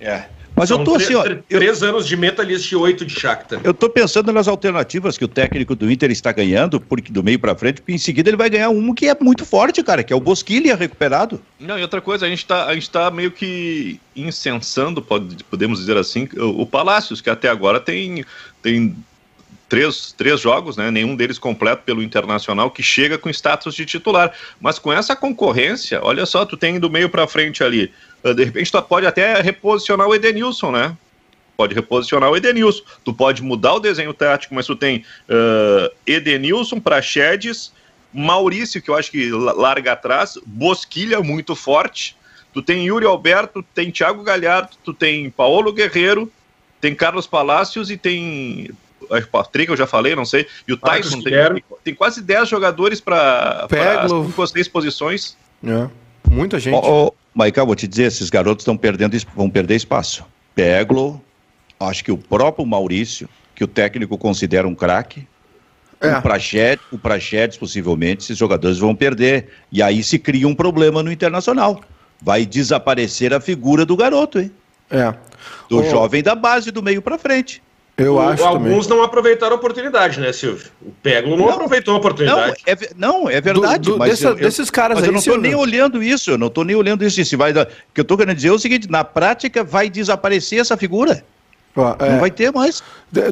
É. Mas São eu tô assim, ó. Três eu... anos de Metalist e oito de Shakhtar. Eu tô pensando nas alternativas que o técnico do Inter está ganhando, porque do meio para frente, porque em seguida ele vai ganhar um que é muito forte, cara, que é o Bosquilha recuperado. Não, e outra coisa, a gente tá, a gente tá meio que incensando, pode, podemos dizer assim, o, o Palácios, que até agora tem, tem três, três jogos, né? Nenhum deles completo pelo Internacional, que chega com status de titular. Mas com essa concorrência, olha só, tu tem do meio para frente ali ah, de repente tu pode até reposicionar o Edenilson, né? Pode reposicionar o Edenilson. Tu pode mudar o desenho tático, mas tu tem uh, Edenilson, Praxedes, Maurício, que eu acho que larga atrás, Bosquilha muito forte. Tu tem Yuri Alberto, tem Thiago Galhardo, tu tem Paulo Guerreiro, tem Carlos Palácios e tem Patrick, eu já falei, não sei, e o Tyson tem, tem, quase 10 jogadores para 5 ou 6 posições. É. Muita gente. Oh, oh, Maica, vou te dizer, esses garotos estão perdendo, vão perder espaço. Peglo, acho que o próprio Maurício, que o técnico considera um craque, É. O Prachedes, o Prachedes, possivelmente, esses jogadores vão perder. E aí se cria um problema no Internacional. Vai desaparecer a figura do garoto, hein? É. Do o... jovem da base, do meio para frente. Eu o, acho Alguns também. não aproveitaram a oportunidade, né, Silvio? O Peglo não, não aproveitou a oportunidade. Não, é, não, é verdade. Do, do, mas dessa, eu, desses caras mas aí, eu não estou nem olhando isso, eu não estou nem olhando isso. Se vai, o que eu estou querendo dizer é o seguinte: na prática vai desaparecer essa figura. é, não vai ter mais.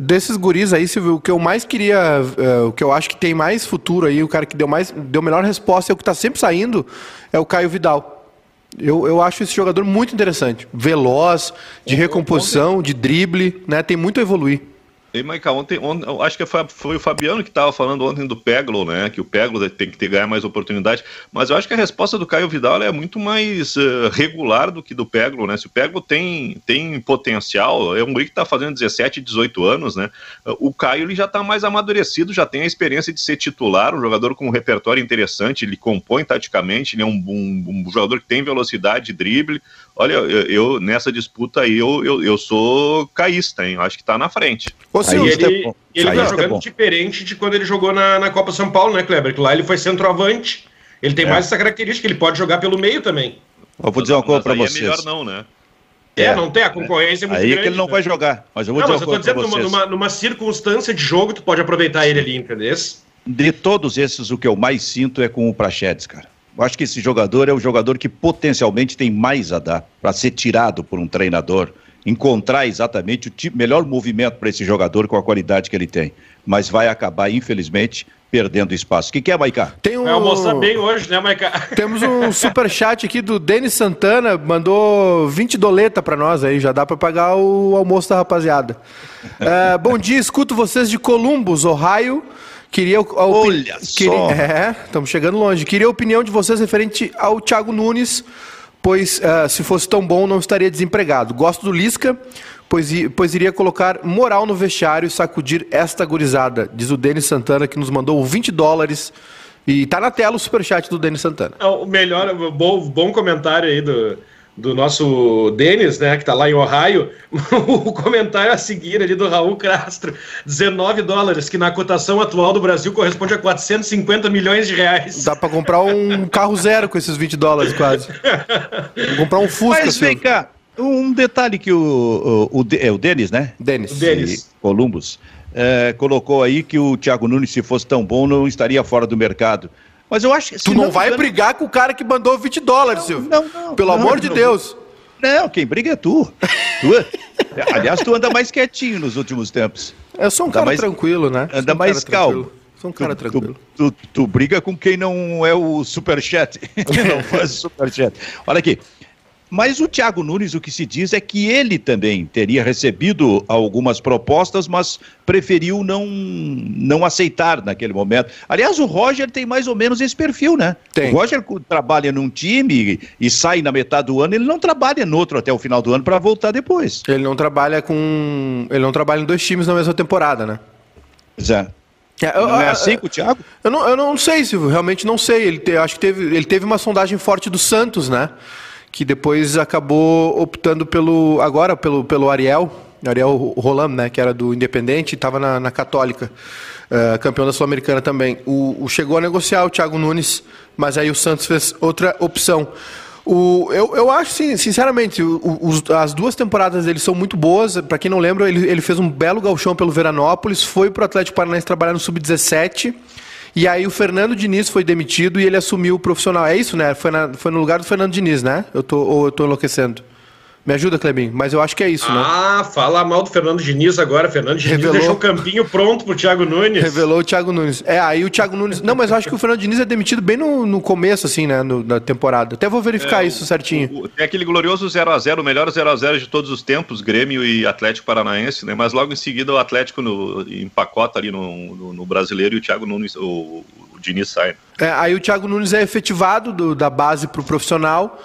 Desses guris aí, Silvio, o que eu mais queria, uh, o que eu acho que tem mais futuro aí, o cara que deu mais, deu melhor resposta, é o que está sempre saindo, é o Caio Vidal. Eu, eu acho esse jogador muito interessante. Veloz, de recomposição, de drible, né? Tem muito a evoluir. E, Maica, ontem, ontem, acho que foi, foi o Fabiano que estava falando ontem do Peglo, né? Que o Peglo tem que ter, ganhar mais oportunidade. Mas eu acho que a resposta do Caio Vidal é muito mais uh, regular do que do Peglo, né? Se o Peglo tem, tem potencial, é um guri que está fazendo 17, 18 anos, né? O Caio ele já está mais amadurecido, já tem a experiência de ser titular, um jogador com um repertório interessante, ele compõe taticamente, ele é um, um, um jogador que tem velocidade, drible. Olha, eu, eu nessa disputa aí eu, eu, eu sou caísta, hein? Eu acho que está na frente. Ô, Silvio, ele, é ele tá jogando é diferente de quando ele jogou na, na Copa São Paulo, né, Kleber? Que lá ele foi centroavante. Ele tem é. mais essa característica, ele pode jogar pelo meio também. Eu vou dizer uma coisa para vocês. É melhor não, né? É, é, não tem a concorrência é muito aí grande. Aí que ele não né? vai jogar. Mas eu vou não, dizer mas eu tô dizendo, numa, numa, numa, circunstância de jogo, tu pode aproveitar ele ali, entendeu? De todos esses, o que eu mais sinto é com o Prachedes, cara. Eu acho que esse jogador é o jogador que potencialmente tem mais a dar para ser tirado por um treinador encontrar exatamente o tipo, melhor movimento para esse jogador com a qualidade que ele tem. Mas vai acabar, infelizmente, perdendo espaço. O que, que é, Maicá? Tem um... Vai almoçar bem hoje, né, Maicá? Temos um super chat aqui do Denis Santana, mandou 20 doleta para nós aí, já dá para pagar o almoço da rapaziada. É, bom dia, escuto vocês de Columbus, Ohio. Queria Olha Queria... só. É, estamos chegando longe. Queria a opinião de vocês referente ao Thiago Nunes pois uh, se fosse tão bom não estaria desempregado. Gosto do Lisca, pois, pois iria colocar moral no vestiário e sacudir esta gurizada, diz o Denis Santana, que nos mandou 20 dólares. E tá na tela o superchat do Denis Santana. É o melhor, bom, bom comentário aí do, do nosso Denis, né, que está lá em Ohio, o comentário a seguir ali do Raul Castro, 19 dólares, que na cotação atual do Brasil corresponde a 450 milhões de reais. Dá para comprar um carro zero com esses 20 dólares quase. Vou comprar um Fusca. Mas vem cá, um detalhe que o, o, o, é o Denis, né? Denis. Denis. Columbus. É, colocou aí que o Thiago Nunes, se fosse tão bom, não estaria fora do mercado. Mas eu acho que. Tu não, não vai brigar com o cara que mandou 20 dólares, Silvio. Não, não. Pelo não, amor de Deus. Não, quem briga é tu. tu é- aliás, tu anda mais quietinho nos últimos tempos. Eu sou um anda cara mais, tranquilo, né? Anda um mais calmo. Sou um cara tu, tranquilo. Tu, tu, tu, briga com quem não é o superchat. não faz o superchat. Olha aqui. Mas o Thiago Nunes, o que se diz é que ele também teria recebido algumas propostas, mas preferiu não, não aceitar naquele momento. Aliás, o Roger tem mais ou menos esse perfil, né? Tem. O Roger trabalha num time e, e sai na metade do ano, ele não trabalha no outro até o final do ano para voltar depois. Ele não trabalha com. Ele não trabalha em dois times na mesma temporada, né? Pois é. É, eu, não é assim com o Thiago? Eu não, eu não sei, Silvio, realmente não sei. Ele te, acho que teve, ele teve uma sondagem forte do Santos, né? Que depois acabou optando pelo agora pelo, pelo Ariel, Ariel Roland, né, que era do Independente, estava na, na, Católica, uh, campeão da Sul-Americana também. O, o, chegou a negociar o Thiago Nunes, mas aí o Santos fez outra opção. O, eu, eu acho, sim, sinceramente, o, as duas temporadas dele são muito boas. Para quem não lembra, ele, ele fez um belo galchão pelo Veranópolis, foi para o Atlético Paranaense trabalhar no Sub-17 e aí o Fernando Diniz foi demitido e ele assumiu o profissional. É isso, né? Foi, na, foi no lugar do Fernando Diniz, né? Eu tô, ou eu tô enlouquecendo? Me ajuda, Clebinho, mas eu acho que é isso, né? Ah, fala mal do Fernando Diniz agora. Fernando Diniz Revelou... deixou o campinho pronto pro Thiago Nunes. Revelou o Thiago Nunes. É, aí o Thiago Nunes. Não, mas eu acho que o Fernando Diniz é demitido bem no, no começo, assim, né? No, da temporada. Até vou verificar é, isso certinho. O, tem aquele glorioso 0x0, o melhor 0x0 de todos os tempos, Grêmio e Atlético Paranaense, né? Mas logo em seguida o Atlético no, empacota ali no, no, no brasileiro e o Thiago Nunes, o, o Diniz sai. É, aí o Thiago Nunes é efetivado do, da base pro profissional.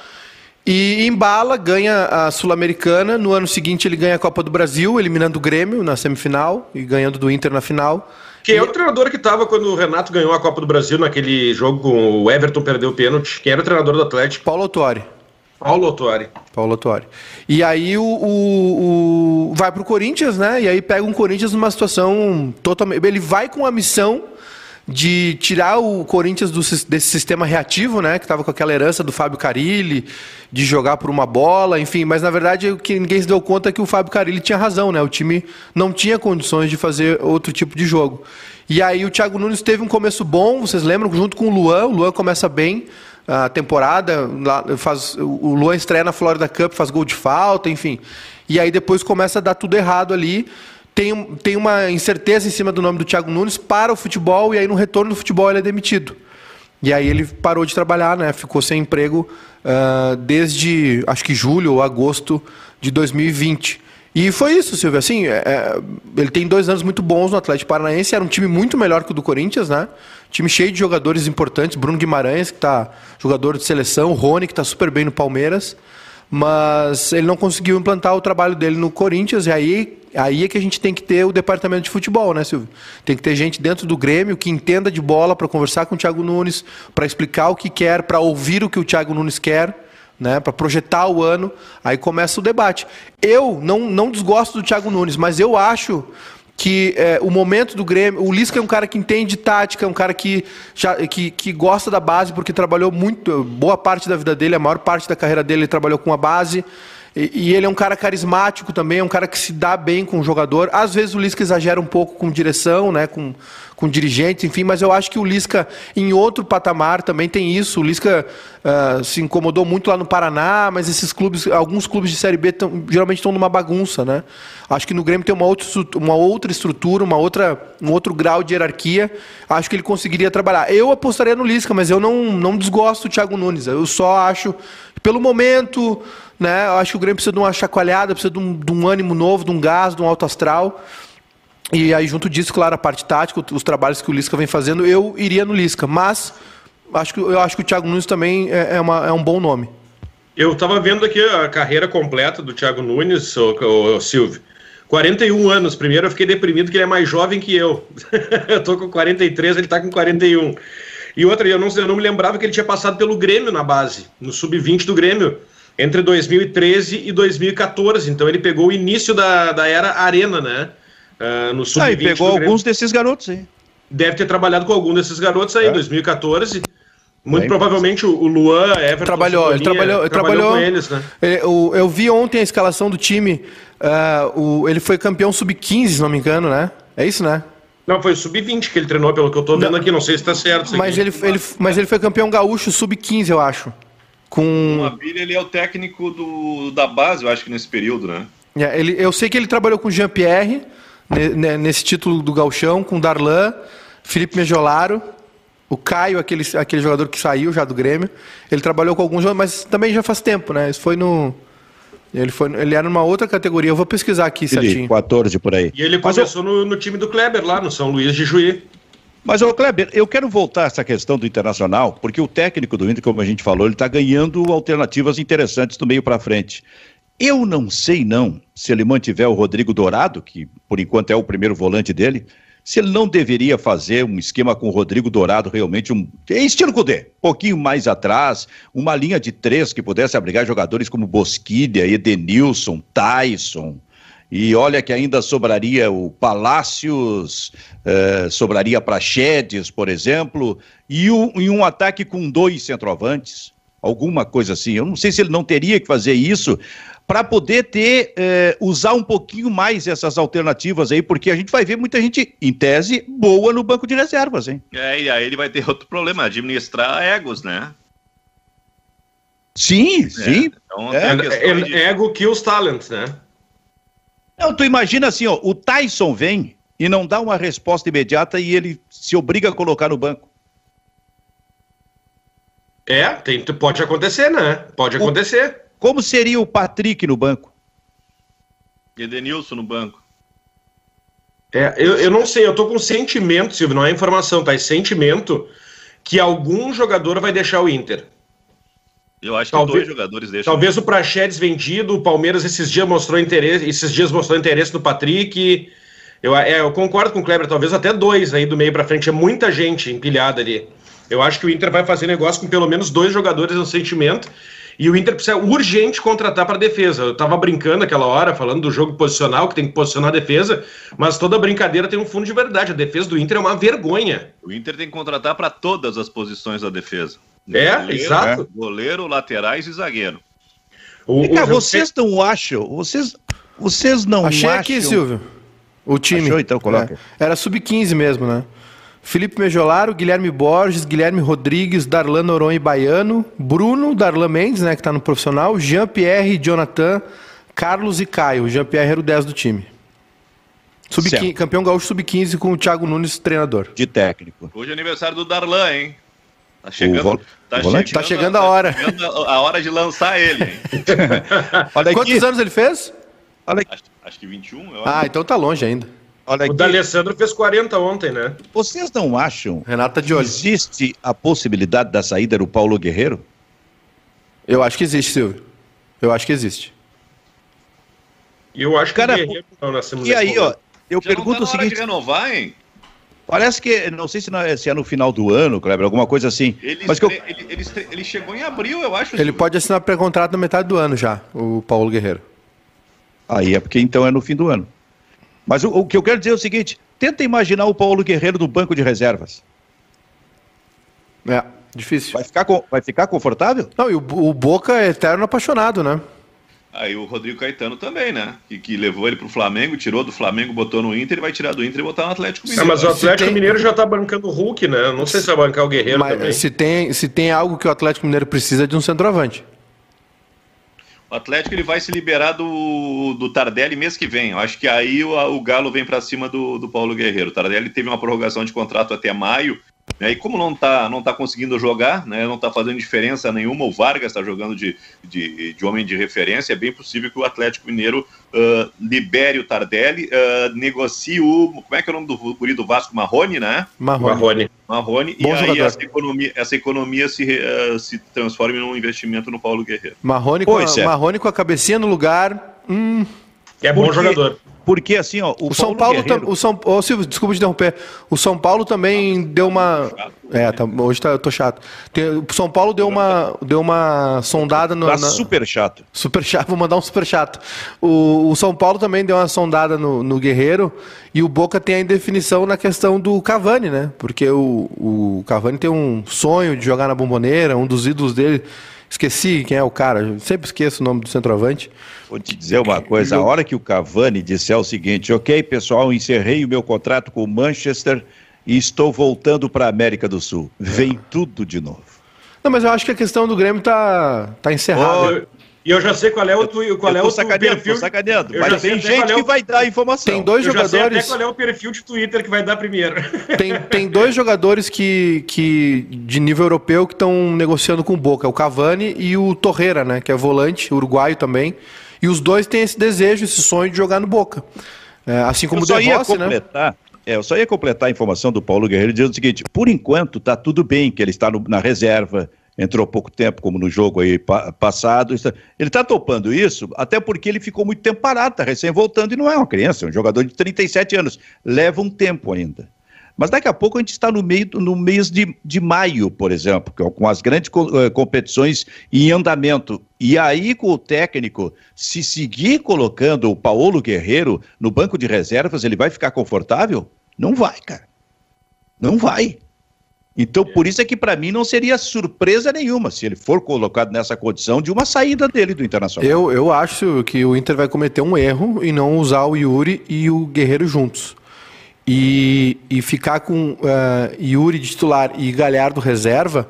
E embala, ganha a Sul-Americana. No ano seguinte, ele ganha a Copa do Brasil, eliminando o Grêmio na semifinal e ganhando do Inter na final. Quem e... é o treinador que estava quando o Renato ganhou a Copa do Brasil naquele jogo com o Everton perdeu o pênalti? Quem era o treinador do Atlético? Paulo Autori. Paulo Autori. Paulo Autori. E aí o, o, o vai pro Corinthians, né? E aí pega um Corinthians numa situação totalmente. Ele vai com a missão de tirar o Corinthians do, desse sistema reativo, né, que estava com aquela herança do Fábio Carilli, de jogar por uma bola, enfim, mas na verdade o que ninguém se deu conta é que o Fábio Carilli tinha razão, né? O time não tinha condições de fazer outro tipo de jogo. E aí o Thiago Nunes teve um começo bom, vocês lembram, junto com o Luan, o Luan começa bem a temporada, faz, o Luan estreia na Florida Cup, faz gol de falta, enfim. E aí depois começa a dar tudo errado ali tem, tem uma incerteza em cima do nome do Thiago Nunes para o futebol e aí no retorno do futebol ele é demitido. E aí ele parou de trabalhar, né? Ficou sem emprego uh, desde acho que julho ou agosto de 2020. E foi isso, Silvio. Assim, é, é, ele tem dois anos muito bons no Atlético Paranaense. Era um time muito melhor que o do Corinthians, né? Time cheio de jogadores importantes. Bruno Guimarães, que está jogador de seleção. Rony, que está super bem no Palmeiras. Mas ele não conseguiu implantar o trabalho dele no Corinthians. E aí Aí é que a gente tem que ter o departamento de futebol, né, Silvio? Tem que ter gente dentro do Grêmio que entenda de bola para conversar com o Thiago Nunes, para explicar o que quer, para ouvir o que o Thiago Nunes quer, né, para projetar o ano. Aí começa o debate. Eu não, não desgosto do Thiago Nunes, mas eu acho que é, o momento do Grêmio. O Lisca é um cara que entende tática, é um cara que, já, que, que gosta da base, porque trabalhou muito, boa parte da vida dele, a maior parte da carreira dele, ele trabalhou com a base. E, e, ele é um cara carismático também, é um cara que se dá bem com o jogador. Às vezes o Lisca exagera um pouco com direção, né, com, com dirigentes, enfim, mas eu acho que o Lisca, em outro patamar, também tem isso. O Lisca uh, se incomodou muito lá no Paraná, mas esses clubes, alguns clubes de Série B tão, geralmente estão numa bagunça, né? Acho que no Grêmio tem uma outra, uma outra estrutura, uma outra, um outro grau de hierarquia. Acho que ele conseguiria trabalhar. Eu apostaria no Lisca, mas eu não, não desgosto do Thiago Nunes. Eu só acho, pelo momento né? Eu acho que o Grêmio precisa de uma chacoalhada, precisa de um, de um ânimo novo, de um gás, de um alto astral. E aí, junto disso, claro, a parte tática, os trabalhos que o Lisca vem fazendo, eu iria no Lisca. Mas acho que, eu acho que o Thiago Nunes também é, é, uma, é um bom nome. Eu estava vendo aqui a carreira completa do Thiago Nunes, o, o, Silvio. 41 anos. Primeiro eu fiquei deprimido que ele é mais jovem que eu. eu tô com 43, ele está com 41. E outra, eu não, eu não me lembrava que ele tinha passado pelo Grêmio na base, no sub-20 do Grêmio entre 2013 e 2014. Então ele pegou o início da, da era Arena, né? Uh, no sub-20. Ah, e pegou alguns desses garotos aí. Deve ter trabalhado com algum desses garotos aí, em é. 2014. Muito provavelmente o Luan, Everton, trabalhou, ele trabalhou, ele trabalhou, com eles, né? Eu, eu, vi ontem a escalação do time. Uh, o, ele foi campeão sub-15, se não me engano, né? É isso, né? Não, foi sub-20 que ele treinou, pelo que eu tô vendo não, aqui, não sei se tá certo. Mas ele, ele, mas ele foi campeão gaúcho sub-15, eu acho. Com... O Abílio, ele é o técnico do, da base, eu acho que nesse período, né? É, ele, eu sei que ele trabalhou com Jean-Pierre, nesse título do Galchão, com Darlan, Felipe Mejolaro, o Caio, aquele, aquele jogador que saiu já do Grêmio. Ele trabalhou com alguns jogadores, mas também já faz tempo, né? Isso foi no. Ele, foi, ele era numa outra categoria, eu vou pesquisar aqui certinho. 14 por aí. E ele começou eu... no, no, time do Kleber lá, no São Luís de Juí. Mas, ô Kleber, eu quero voltar a essa questão do Internacional, porque o técnico do Inter, como a gente falou, ele está ganhando alternativas interessantes do meio para frente. Eu não sei não se ele mantiver o Rodrigo Dourado, que por enquanto é o primeiro volante dele, se ele não deveria fazer um esquema com o Rodrigo Dourado realmente um estilo Cudê, pouquinho mais atrás, uma linha de três que pudesse abrigar jogadores como Bosquilha, Edenilson, Tyson, e olha que ainda sobraria o Palácios, eh, sobraria Praxedes, por exemplo, e, o, e um ataque com dois centroavantes, alguma coisa assim. Eu não sei se ele não teria que fazer isso para poder ter, eh, usar um pouquinho mais essas alternativas aí, porque a gente vai ver muita gente, em tese, boa no banco de reservas, hein? É, e aí ele vai ter outro problema, administrar egos, né? Sim, é, sim. Então, é, é, de... Ego kills talent, né? Não, tu imagina assim, ó, o Tyson vem e não dá uma resposta imediata e ele se obriga a colocar no banco. É, tem, pode acontecer, né? Pode acontecer. O, como seria o Patrick no banco? Edenilson no banco. É, eu, eu não sei, eu tô com sentimento, Silvio, não é informação, tá? É sentimento que algum jogador vai deixar o Inter. Eu acho talvez, que dois jogadores deixam. Talvez o Praxedes vendido, o Palmeiras esses dias mostrou interesse, esses dias mostrou interesse no Patrick. Eu, é, eu concordo com o Kleber, talvez até dois aí do meio para frente, é muita gente empilhada ali. Eu acho que o Inter vai fazer negócio com pelo menos dois jogadores no sentimento. E o Inter precisa urgente contratar para defesa. Eu tava brincando aquela hora, falando do jogo posicional, que tem que posicionar a defesa, mas toda brincadeira tem um fundo de verdade. A defesa do Inter é uma vergonha. O Inter tem que contratar para todas as posições da defesa. É, goleiro, exato. Goleiro, laterais e zagueiro. O, o vocês não acham, vocês, vocês não Achei acham... aqui, Silvio. O time. Achou, então coloca. É. Era sub-15 mesmo, né? Felipe Mejolaro, Guilherme Borges, Guilherme Rodrigues, Darlan Noronha e Baiano, Bruno, Darlan Mendes, né, que tá no profissional, Jean-Pierre, Jonathan, Carlos e Caio. Jean-Pierre era o 10 do time. Sub campeão gaúcho sub-15 com o Thiago Nunes, treinador. De técnico. Hoje é aniversário do Darlan, hein? Tá chegando, tá, chegando tá chegando, a hora. Tá chegando a hora de lançar ele. Quantos anos ele fez? Acho, acho, que 21. ah, então tá longe ainda. Olha o D'Alessandro fez 40 ontem, né? Vocês não acham Renata de olho. existe a possibilidade da saída do Paulo Guerreiro? Eu acho que existe, Silvio. Eu acho que existe. E eu acho que Cara, o Guerreiro não, E aí, ó, eu Já pergunto tá o seguinte... renovar, hein? Parece que, não sei se, não é, se é no final do ano, Kleber, alguma coisa assim. Ele, mas eu... ele, ele, ele, chegou em abril, eu acho. Ele pode assinar pré-contrato na metade do ano já, o Paulo Guerreiro. Aí é porque então é no fim do ano. Mas o, o que eu quero dizer é o seguinte: tenta imaginar o Paulo Guerreiro no banco de reservas. É, difícil. Vai ficar, vai ficar confortável? Não, e o, o Boca é eterno apaixonado, né? Aí o Rodrigo Caetano também, né? Que, que levou ele pro Flamengo, tirou do Flamengo, botou no Inter, ele vai tirar do Inter e botar no Atlético Mineiro. É, mas o Atlético tem... Mineiro já tá bancando o Hulk, né? Não sei se vai bancar o Guerreiro mas, também. Se tem, se tem algo que o Atlético Mineiro precisa é de um centroavante. O Atlético ele vai se liberar do, do Tardelli mês que vem. Eu acho que aí o, o Galo vem para cima do, do Paulo Guerreiro. O Tardelli teve uma prorrogação de contrato até maio? E como não está não tá conseguindo jogar, né? não está fazendo diferença nenhuma, o Vargas está jogando de, de, de, homem de referência, é bem possível que o Atlético Mineiro uh, libere o Tardelli, uh, negocie o. Como é que é o nome do guri do Vasco? Marrone, né? Marrone. Marrone, e aí essa economia, essa economia se, uh, se transforme num investimento no Paulo Guerreiro. Marrone, com, a, é. Marrone com a cabecinha no lugar. Hum. É bom Porque... jogador. Porque assim, ó, o, o São Paulo, Guerreiro... o São, oh, Silvio, desculpa te interromper. O São Paulo também ah, deu uma, é, tá, hoje tá, eu tô chato. Tem, o São Paulo deu uma, deu uma sondada no, tá na... super chato. Super chato, vou mandar um super chato. O, o São Paulo também deu uma sondada no, no Guerreiro e o Boca tem a indefinição na questão do Cavani, né? Porque o, o Cavani tem um sonho de jogar na Bomboneira, um dos ídolos dele Esqueci quem é o cara, sempre esqueço o nome do centroavante. Vou te dizer uma coisa, a hora que o Cavani disser o seguinte, ok, pessoal, encerrei o meu contrato com o Manchester e estou voltando para a América do Sul. Vem tudo de novo. Não, mas eu acho que a questão do Grêmio tá, tá encerrada. Oh, e eu já sei qual é o, tu, qual é o sacaneando, perfil. Tô sacaneando, mas tem gente é o... que vai dar informação. Tem dois eu jogadores. Já sei até qual é o perfil de Twitter que vai dar primeiro. Tem, tem dois jogadores que, que de nível europeu que estão negociando com o Boca, o Cavani e o Torreira, né, que é volante, uruguaio também. E os dois têm esse desejo, esse sonho de jogar no Boca. É, assim como eu o De Rossi, né? É, eu só ia completar a informação do Paulo Guerreiro dizendo o seguinte: por enquanto está tudo bem que ele está no, na reserva, entrou pouco tempo, como no jogo aí passado. Ele está topando isso, até porque ele ficou muito tempo parado, está recém voltando e não é uma criança, é um jogador de 37 anos. Leva um tempo ainda. Mas daqui a pouco a gente está no, meio, no mês de, de maio, por exemplo, é com as grandes uh, competições em andamento. E aí, com o técnico, se seguir colocando o Paulo Guerreiro no banco de reservas, ele vai ficar confortável? Não vai, cara. Não vai. Então, por isso é que para mim não seria surpresa nenhuma se ele for colocado nessa condição de uma saída dele do Internacional. Eu, eu acho que o Inter vai cometer um erro em não usar o Yuri e o Guerreiro juntos. E, e ficar com uh, Yuri de titular e Galhardo reserva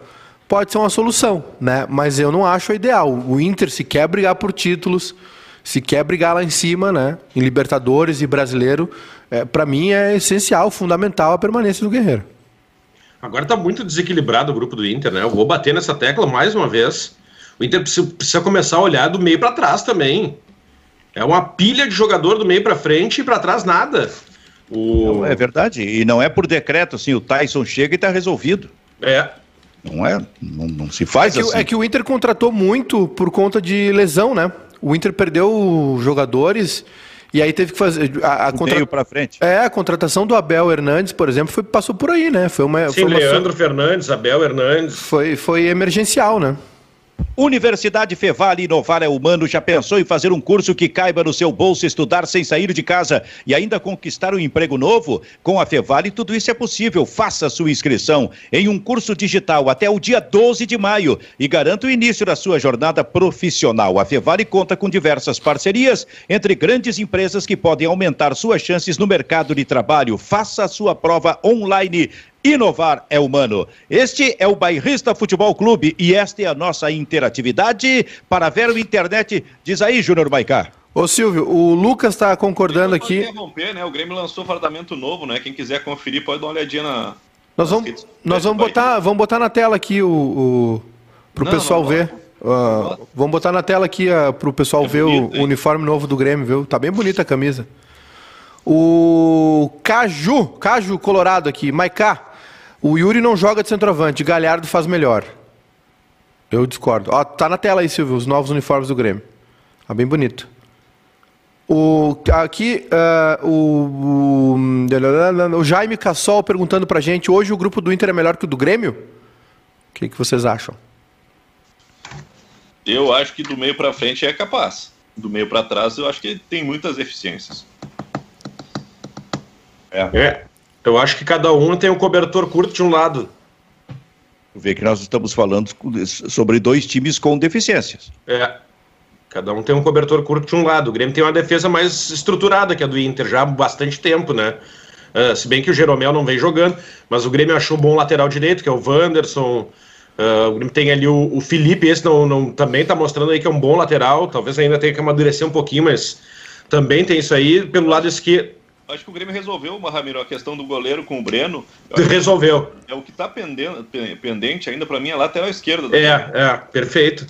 pode ser uma solução, né? Mas eu não acho ideal. O Inter, se quer brigar por títulos, se quer brigar lá em cima, né? Em Libertadores e Brasileiro, é, para mim é essencial, fundamental a permanência do Guerreiro. Agora está muito desequilibrado o grupo do Inter, né? Eu vou bater nessa tecla mais uma vez. O Inter precisa, começar a olhar do meio para trás também. É uma pilha de jogador do meio para frente e para trás nada. O... Não, é verdade. E não é por decreto, assim, o Tyson chega e está resolvido. É. Não é, não, não se faz é que, assim. É que o Inter contratou muito por conta de lesão, né? O Inter perdeu jogadores e aí teve que fazer a, a contra... para frente. É, a contratação do Abel Hernandes, por exemplo, foi, passou por aí, né? Foi uma Sim, foi uma... Leandro Fernandes, Abel Hernandes. Foi, foi emergencial, né? Universidade Fevale Inovar é Humano já pensou em fazer um curso que caiba no seu bolso, estudar sem sair de casa e ainda conquistar um emprego novo? Com a Fevale tudo isso é possível. Faça sua inscrição em um curso digital até o dia 12 de maio e garanta o início da sua jornada profissional. A Fevale conta com diversas parcerias entre grandes empresas que podem aumentar suas chances no mercado de trabalho. Faça a sua prova online Inovar é humano. Este é o Bairrista Futebol Clube e esta é a nossa interatividade para ver o internet. Diz aí, Júnior Maicá. Ô Silvio, o Lucas está concordando aqui. interromper, né? O Grêmio lançou fardamento novo, né? Quem quiser conferir pode dar uma olhadinha na. Nós vamos, nós vamos botar, vamos botar na tela aqui o, o para o pessoal não, ver. Uh, vamos botar na tela aqui uh, para o pessoal é ver bonito, o, o, uniforme novo do Grêmio, viu? Tá bem bonita a camisa. O Caju, Caju Colorado aqui, Maicá. O Yuri não joga de centroavante, Galhardo faz melhor. Eu discordo. Ó, tá na tela aí, Silvio, os novos uniformes do Grêmio. Tá bem bonito. O, aqui, uh, o, o, o, Jaime Cassol perguntando pra gente: hoje o grupo do Inter é melhor que o do Grêmio? O que, que vocês acham? Eu acho que do meio para frente é capaz. Do meio para trás, eu acho que tem muitas eficiências. É. é. Eu acho que cada um tem um cobertor curto de um lado. Vê que nós estamos falando sobre dois times com deficiências. É. Cada um tem um cobertor curto de um lado. O Grêmio tem uma defesa mais estruturada que a do Inter já há bastante tempo, né? Uh, se bem que o Jeromel não vem jogando, mas o Grêmio achou um bom lateral direito, que é o Wanderson. Uh, o Grêmio tem ali o, o Felipe, esse não, não, também está mostrando aí que é um bom lateral. Talvez ainda tenha que amadurecer um pouquinho, mas também tem isso aí. Pelo lado esquerdo acho que o Grêmio resolveu, Ramiro, a questão do goleiro com o Breno. Resolveu. É o que está pendente ainda para mim é a lateral esquerda. É, é, perfeito.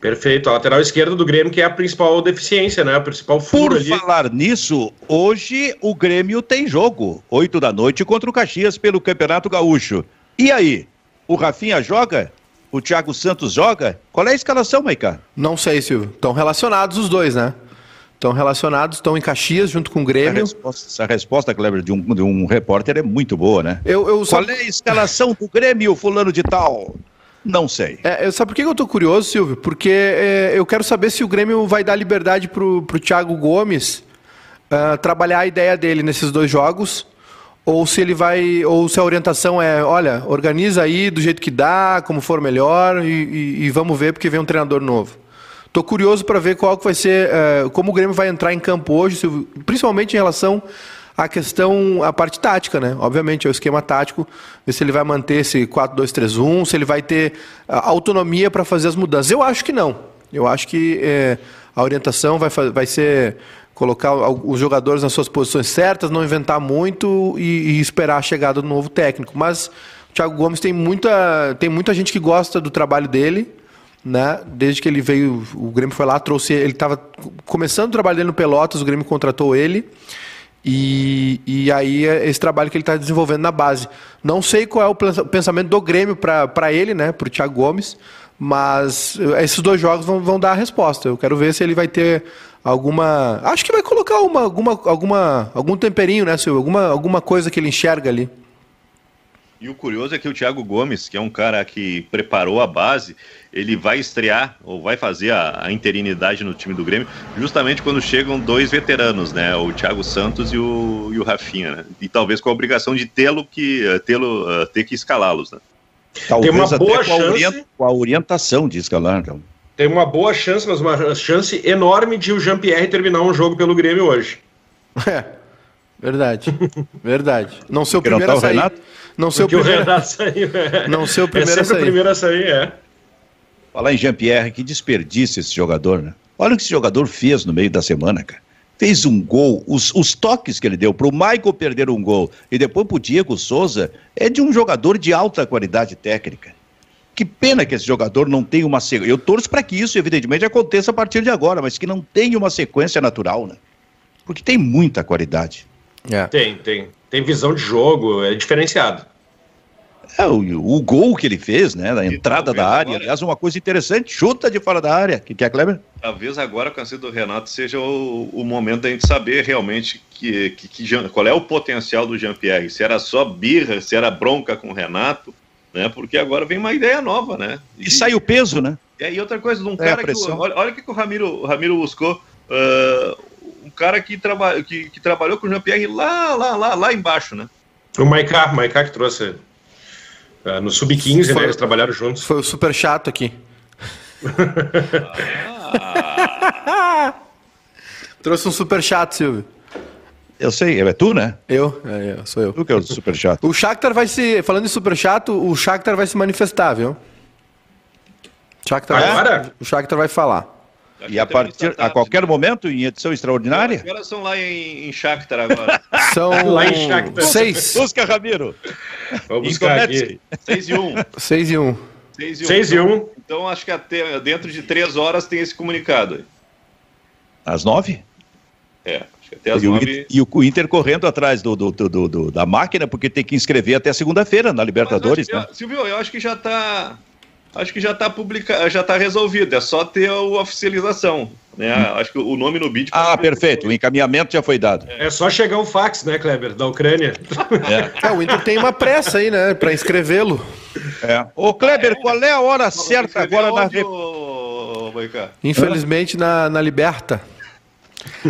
Perfeito. A lateral esquerda do Grêmio, que é a principal deficiência, né? A principal furo Por ali. falar nisso, hoje o Grêmio tem jogo. Oito da noite contra o Caxias pelo Campeonato Gaúcho. E aí? O Rafinha joga? O Thiago Santos joga? Qual é a escalação, Maica? Não sei, Silvio. Estão relacionados os dois, né? Estão relacionados, estão em Caxias junto com o Grêmio. Essa resposta, essa resposta Kleber, de um, de um repórter é muito boa, né? Eu, eu só... Qual é a escalação do Grêmio, fulano de tal? Não sei. É, eu, sabe por que eu tô curioso, Silvio? Porque é, eu quero saber se o Grêmio vai dar liberdade pro, pro Thiago Gomes uh, trabalhar a ideia dele nesses dois jogos, ou se ele vai, ou se a orientação é, olha, organiza aí do jeito que dá, como for melhor, e, e, e vamos ver porque vem um treinador novo. Estou curioso para ver qual que vai ser, uh, como o Grêmio vai entrar em campo hoje, principalmente em relação à questão, à parte tática, né? Obviamente, é o esquema tático, ver se ele vai manter esse 4-2-3-1, se ele vai ter autonomia para fazer as mudanças. Eu acho que não. Eu acho que é, a orientação vai, vai ser colocar os jogadores nas suas posições certas, não inventar muito e, e esperar a chegada do novo técnico. Mas o Thiago Gomes tem muita, tem muita gente que gosta do trabalho dele né? Desde que ele veio, o Grêmio foi lá, trouxe ele estava começando o trabalho dele no Pelotas, o Grêmio contratou ele. E, e aí é esse trabalho que ele está desenvolvendo na base. Não sei qual é o pensamento do Grêmio para ele, né? Para o Thiago Gomes, mas esses dois jogos vão, vão dar a resposta. Eu quero ver se ele vai ter alguma. Acho que vai colocar uma, alguma, alguma, algum temperinho, né, Silvio? Alguma, alguma coisa que ele enxerga ali. E o curioso é que o Thiago Gomes, que é um cara que preparou a base, ele vai estrear ou vai fazer a, a, interinidade no time do Grêmio justamente quando chegam dois veteranos, né? O Thiago Santos e o, e o Rafinha, né? E talvez com a obrigação de tê-lo que tê-lo uh, ter que escalá-los, né? Talvez Tem uma boa chance com a orientação de escalar, então. Tem uma boa chance, mas uma chance enorme de o Jean-Pierre terminar um jogo pelo Grêmio hoje. É. Verdade. Verdade. Não ser o primeiro não tá a sair. Renato? Não ser o primeiro. O saiu, é. Não ser o primeiro é a sair. o primeiro a sair, é. Falar em Jean-Pierre, que desperdício esse jogador, né? Olha o que esse jogador fez no meio da semana, cara. Fez um gol, os, os toques que ele deu para o Michael perder um gol e depois para o Diego Souza é de um jogador de alta qualidade técnica. Que pena que esse jogador não tenha uma sequência. Eu torço para que isso, evidentemente, aconteça a partir de agora, mas que não tenha uma sequência natural, né? Porque tem muita qualidade. É. Tem, tem. Tem visão de jogo, é diferenciado. É, o, o, gol que ele fez, né? Na entrada da área. Agora... Aliás, uma coisa interessante, chuta de fora da área. O que, que é, Kleber? Talvez agora, com a saída do Renato, seja o, o, momento da gente saber realmente que, que, que, qual é o potencial do Jean-Pierre. Se era só birra, se era bronca com o Renato. né? Porque agora vem uma ideia nova, né? E, e sai o peso, né? E aí outra coisa, de um é cara que. Olha, olha o que, que o Ramiro, o Ramiro buscou. Uh, um cara que, traba, que, que trabalhou com o Jean-Pierre lá, lá, lá, lá embaixo, né? O Maiká, Maiká que trouxe uh, no Sub-15, né? Eles trabalharam juntos. Foi o super chato aqui. ah. trouxe um super chato, Silvio. Eu sei, é tu, né? Eu, é, sou eu. Tu que é o super chato. O Shakhtar vai se, falando em super chato, o Shakhtar vai se manifestar, viu? Shakhtar Agora? Vai, o Shakhtar vai falar. E a partir a qualquer momento em edição extraordinária? Agora são lá em, em Shakhtar agora. São lá em Shakhtar. Seis. Busca Ramiro. Vamos buscar aqui. Seis e um. Seis e um. Seis e um. Seis e um. Então, então acho que até dentro de três horas tem esse comunicado. Às nove? É. Até as e, nove... o, e o Inter correndo atrás do, do, do, do, da máquina, porque tem que inscrever até segunda-feira na Libertadores. Né? Silvio, eu acho que já está acho que já está publicado, já está resolvido, é só ter a oficialização. Né? Hum. Acho que o nome no BID. Ah, perfeito, o encaminhamento já foi dado. É. é só chegar o fax, né, Kleber, da Ucrânia. É. é o Inter tem uma pressa aí, né, para inscrevê-lo. É. Ô, Kleber, qual é a hora certa agora na. Infelizmente na, na Liberta.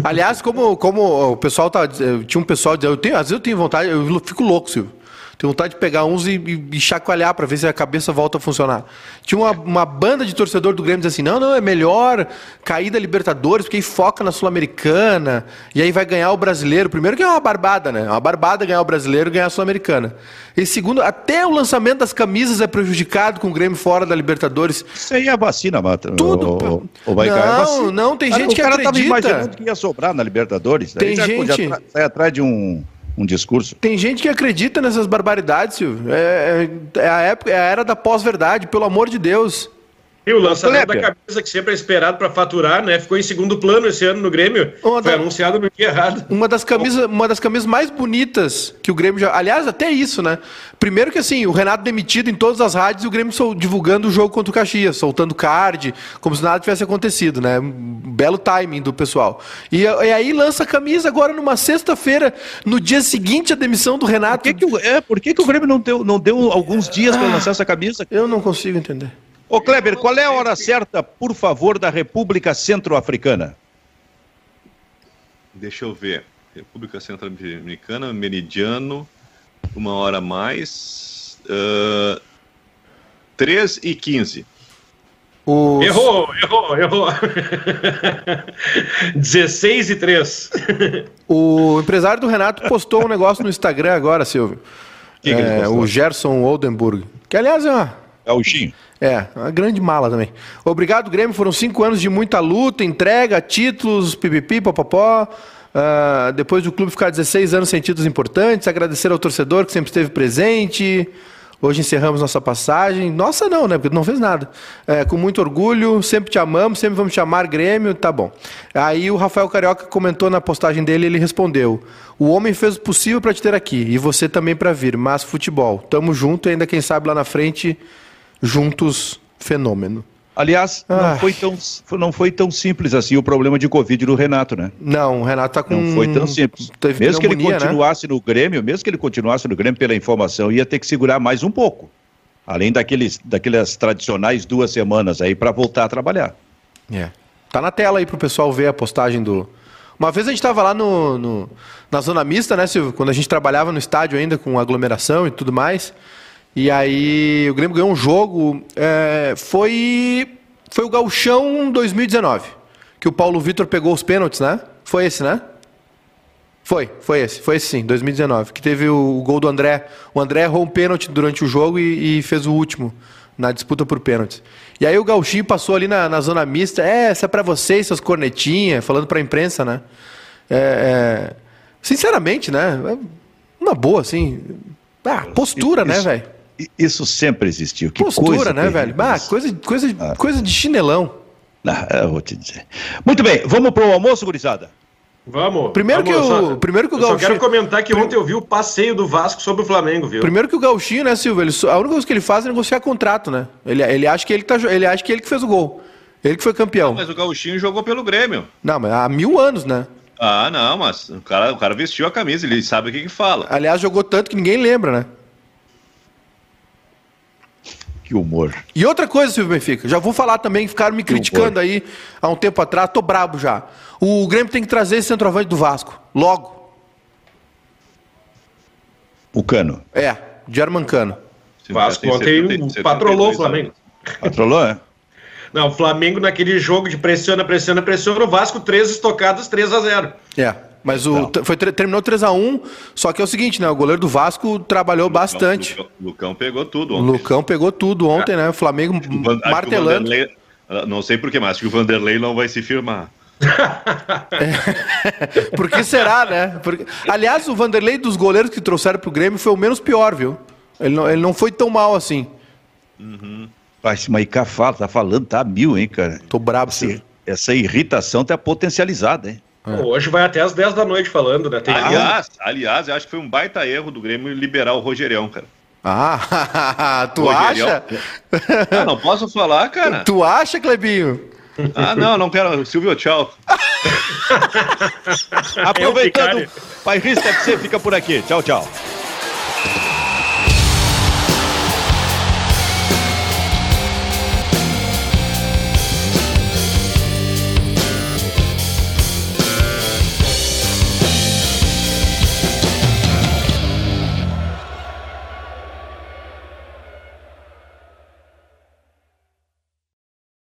Aliás, como, como o pessoal tá. Tinha um pessoal dizendo, eu tenho, às vezes eu tenho vontade, eu fico louco, Silvio. Tenho vontade de pegar uns e, e, e chacoalhar para ver se a cabeça volta a funcionar. Tinha uma, uma banda de torcedor do Grêmio dizendo assim: não, não, é melhor cair da Libertadores, porque aí foca na Sul-Americana, e aí vai ganhar o brasileiro. Primeiro que é uma barbada, né? Uma barbada ganhar o brasileiro e ganhar a Sul-Americana. E segundo, até o lançamento das camisas é prejudicado com o Grêmio fora da Libertadores. Isso aí é vacina, Mata. Tudo. O, o, o não, é não, tem gente que acredita. O cara estava imaginando que ia sobrar na Libertadores. Tem gente... Sai atrás de um um discurso. Tem gente que acredita nessas barbaridades, Silvio. É, é, é a época, é a era da pós-verdade, pelo amor de Deus. E o lançamento da camisa que sempre é esperado para faturar, né? Ficou em segundo plano esse ano no Grêmio. Uma Foi da... anunciado no dia errado. Uma das camisas, uma das camisas mais bonitas que o Grêmio já. Aliás, até isso, né? Primeiro que assim, o Renato demitido em todas as rádios e o Grêmio divulgando o jogo contra o Caxias, soltando card, como se nada tivesse acontecido, né? Um belo timing do pessoal. E, e aí lança a camisa agora numa sexta-feira, no dia seguinte à demissão do Renato. Por que, que, é, por que, que o Grêmio não deu, não deu alguns dias ah, para lançar essa camisa? Eu não consigo entender. Ô Kleber, qual é a hora certa, por favor, da República Centro-Africana? Deixa eu ver. República Centro-Americana, meridiano, uma hora mais. Uh, 3 e 15. Os... Errou, errou, errou. 16 e 3. o empresário do Renato postou um negócio no Instagram agora, Silvio. Que que é, o Gerson Oldenburg. Que, aliás, é uma... É o Xinho. É, uma grande mala também. Obrigado, Grêmio. Foram cinco anos de muita luta, entrega, títulos, pipipi, popopó. Uh, depois do clube ficar 16 anos sem títulos importantes, agradecer ao torcedor que sempre esteve presente. Hoje encerramos nossa passagem. Nossa, não, né? Porque não fez nada. É, com muito orgulho, sempre te amamos, sempre vamos te amar, Grêmio, tá bom. Aí o Rafael Carioca comentou na postagem dele, ele respondeu: O homem fez o possível para te ter aqui, e você também para vir, mas futebol. Tamo junto e ainda, quem sabe, lá na frente juntos fenômeno. Aliás, não foi, tão, não foi tão simples assim o problema de Covid do Renato, né? Não, o Renato tá com. Não foi tão simples. Teve mesmo que ele né? continuasse né? no Grêmio, mesmo que ele continuasse no Grêmio pela informação, ia ter que segurar mais um pouco. Além daqueles, daquelas tradicionais duas semanas aí para voltar a trabalhar. É. Tá na tela aí pro pessoal ver a postagem do. Uma vez a gente estava lá no, no, na zona mista, né, Silvio? Quando a gente trabalhava no estádio ainda com aglomeração e tudo mais. E aí o Grêmio ganhou um jogo. É, foi, foi o Galchão 2019. Que o Paulo Vitor pegou os pênaltis, né? Foi esse, né? Foi, foi esse, foi esse sim, 2019. Que teve o, o gol do André. O André errou um pênalti durante o jogo e, e fez o último na disputa por pênaltis. E aí o Gauchinho passou ali na, na zona mista, é, essa é pra vocês, seus cornetinhas, falando pra imprensa, né? É, é, sinceramente, né? É uma boa, assim. Ah, postura, Isso, né, velho? Isso sempre existiu. Que Postura, coisa né, velho? Ah, coisa, coisa, ah. coisa de chinelão. Ah, eu vou te dizer. Muito bem, vamos pro almoço, gurizada? Vamos. Primeiro vamos, que o, só, primeiro que o Gauchinho... só quero comentar que ontem eu vi o passeio do Vasco sobre o Flamengo, viu? Primeiro que o Gauchinho, né, Silvio? Ele, a única coisa que ele faz é negociar contrato, né? Ele, ele, acha que ele, tá, ele acha que ele que fez o gol. Ele que foi campeão. Não, mas o Gauchinho jogou pelo Grêmio. Não, mas há mil anos, né? Ah, não, mas o cara, o cara vestiu a camisa, ele sabe o que, que fala. Aliás, jogou tanto que ninguém lembra, né? Que humor. E outra coisa, Silvio Benfica, já vou falar também, ficaram me criticando aí há um tempo atrás, tô brabo já. O Grêmio tem que trazer esse centroavante do Vasco, logo. O Cano. É, German Cano. O Vasco ontem patrolou o Flamengo. Patrolou, é? Não, o Flamengo naquele jogo de pressiona, pressiona, pressiona, o Vasco, três estocadas, 3 a 0 É, mas o, foi, terminou 3x1, só que é o seguinte, né? O goleiro do Vasco trabalhou Lucão, bastante. Lucão, Lucão, pegou tudo ontem. Lucão pegou tudo ontem, é. né? O Flamengo o martelando. O ah, não sei porquê, mas acho que o Vanderlei não vai se firmar. é. Por que será, né? Porque... Aliás, o Vanderlei dos goleiros que trouxeram pro Grêmio foi o menos pior, viu? Ele não, ele não foi tão mal assim. Uhum. Mas Maicá fala, tá falando, tá mil, hein, cara? Tô brabo, sim. Essa irritação tá potencializada, hein? É. Hoje vai até as 10 da noite falando, né? Tem aliás, aliás, eu acho que foi um baita erro do Grêmio liberar o Rogerião, cara. Ah, tu Rogerião. acha? Ah, não posso falar, cara. Tu acha, Clebinho? Ah, não, não quero. Silvio, tchau. Aproveitando, Pai Rista FC fica por aqui. Tchau, tchau.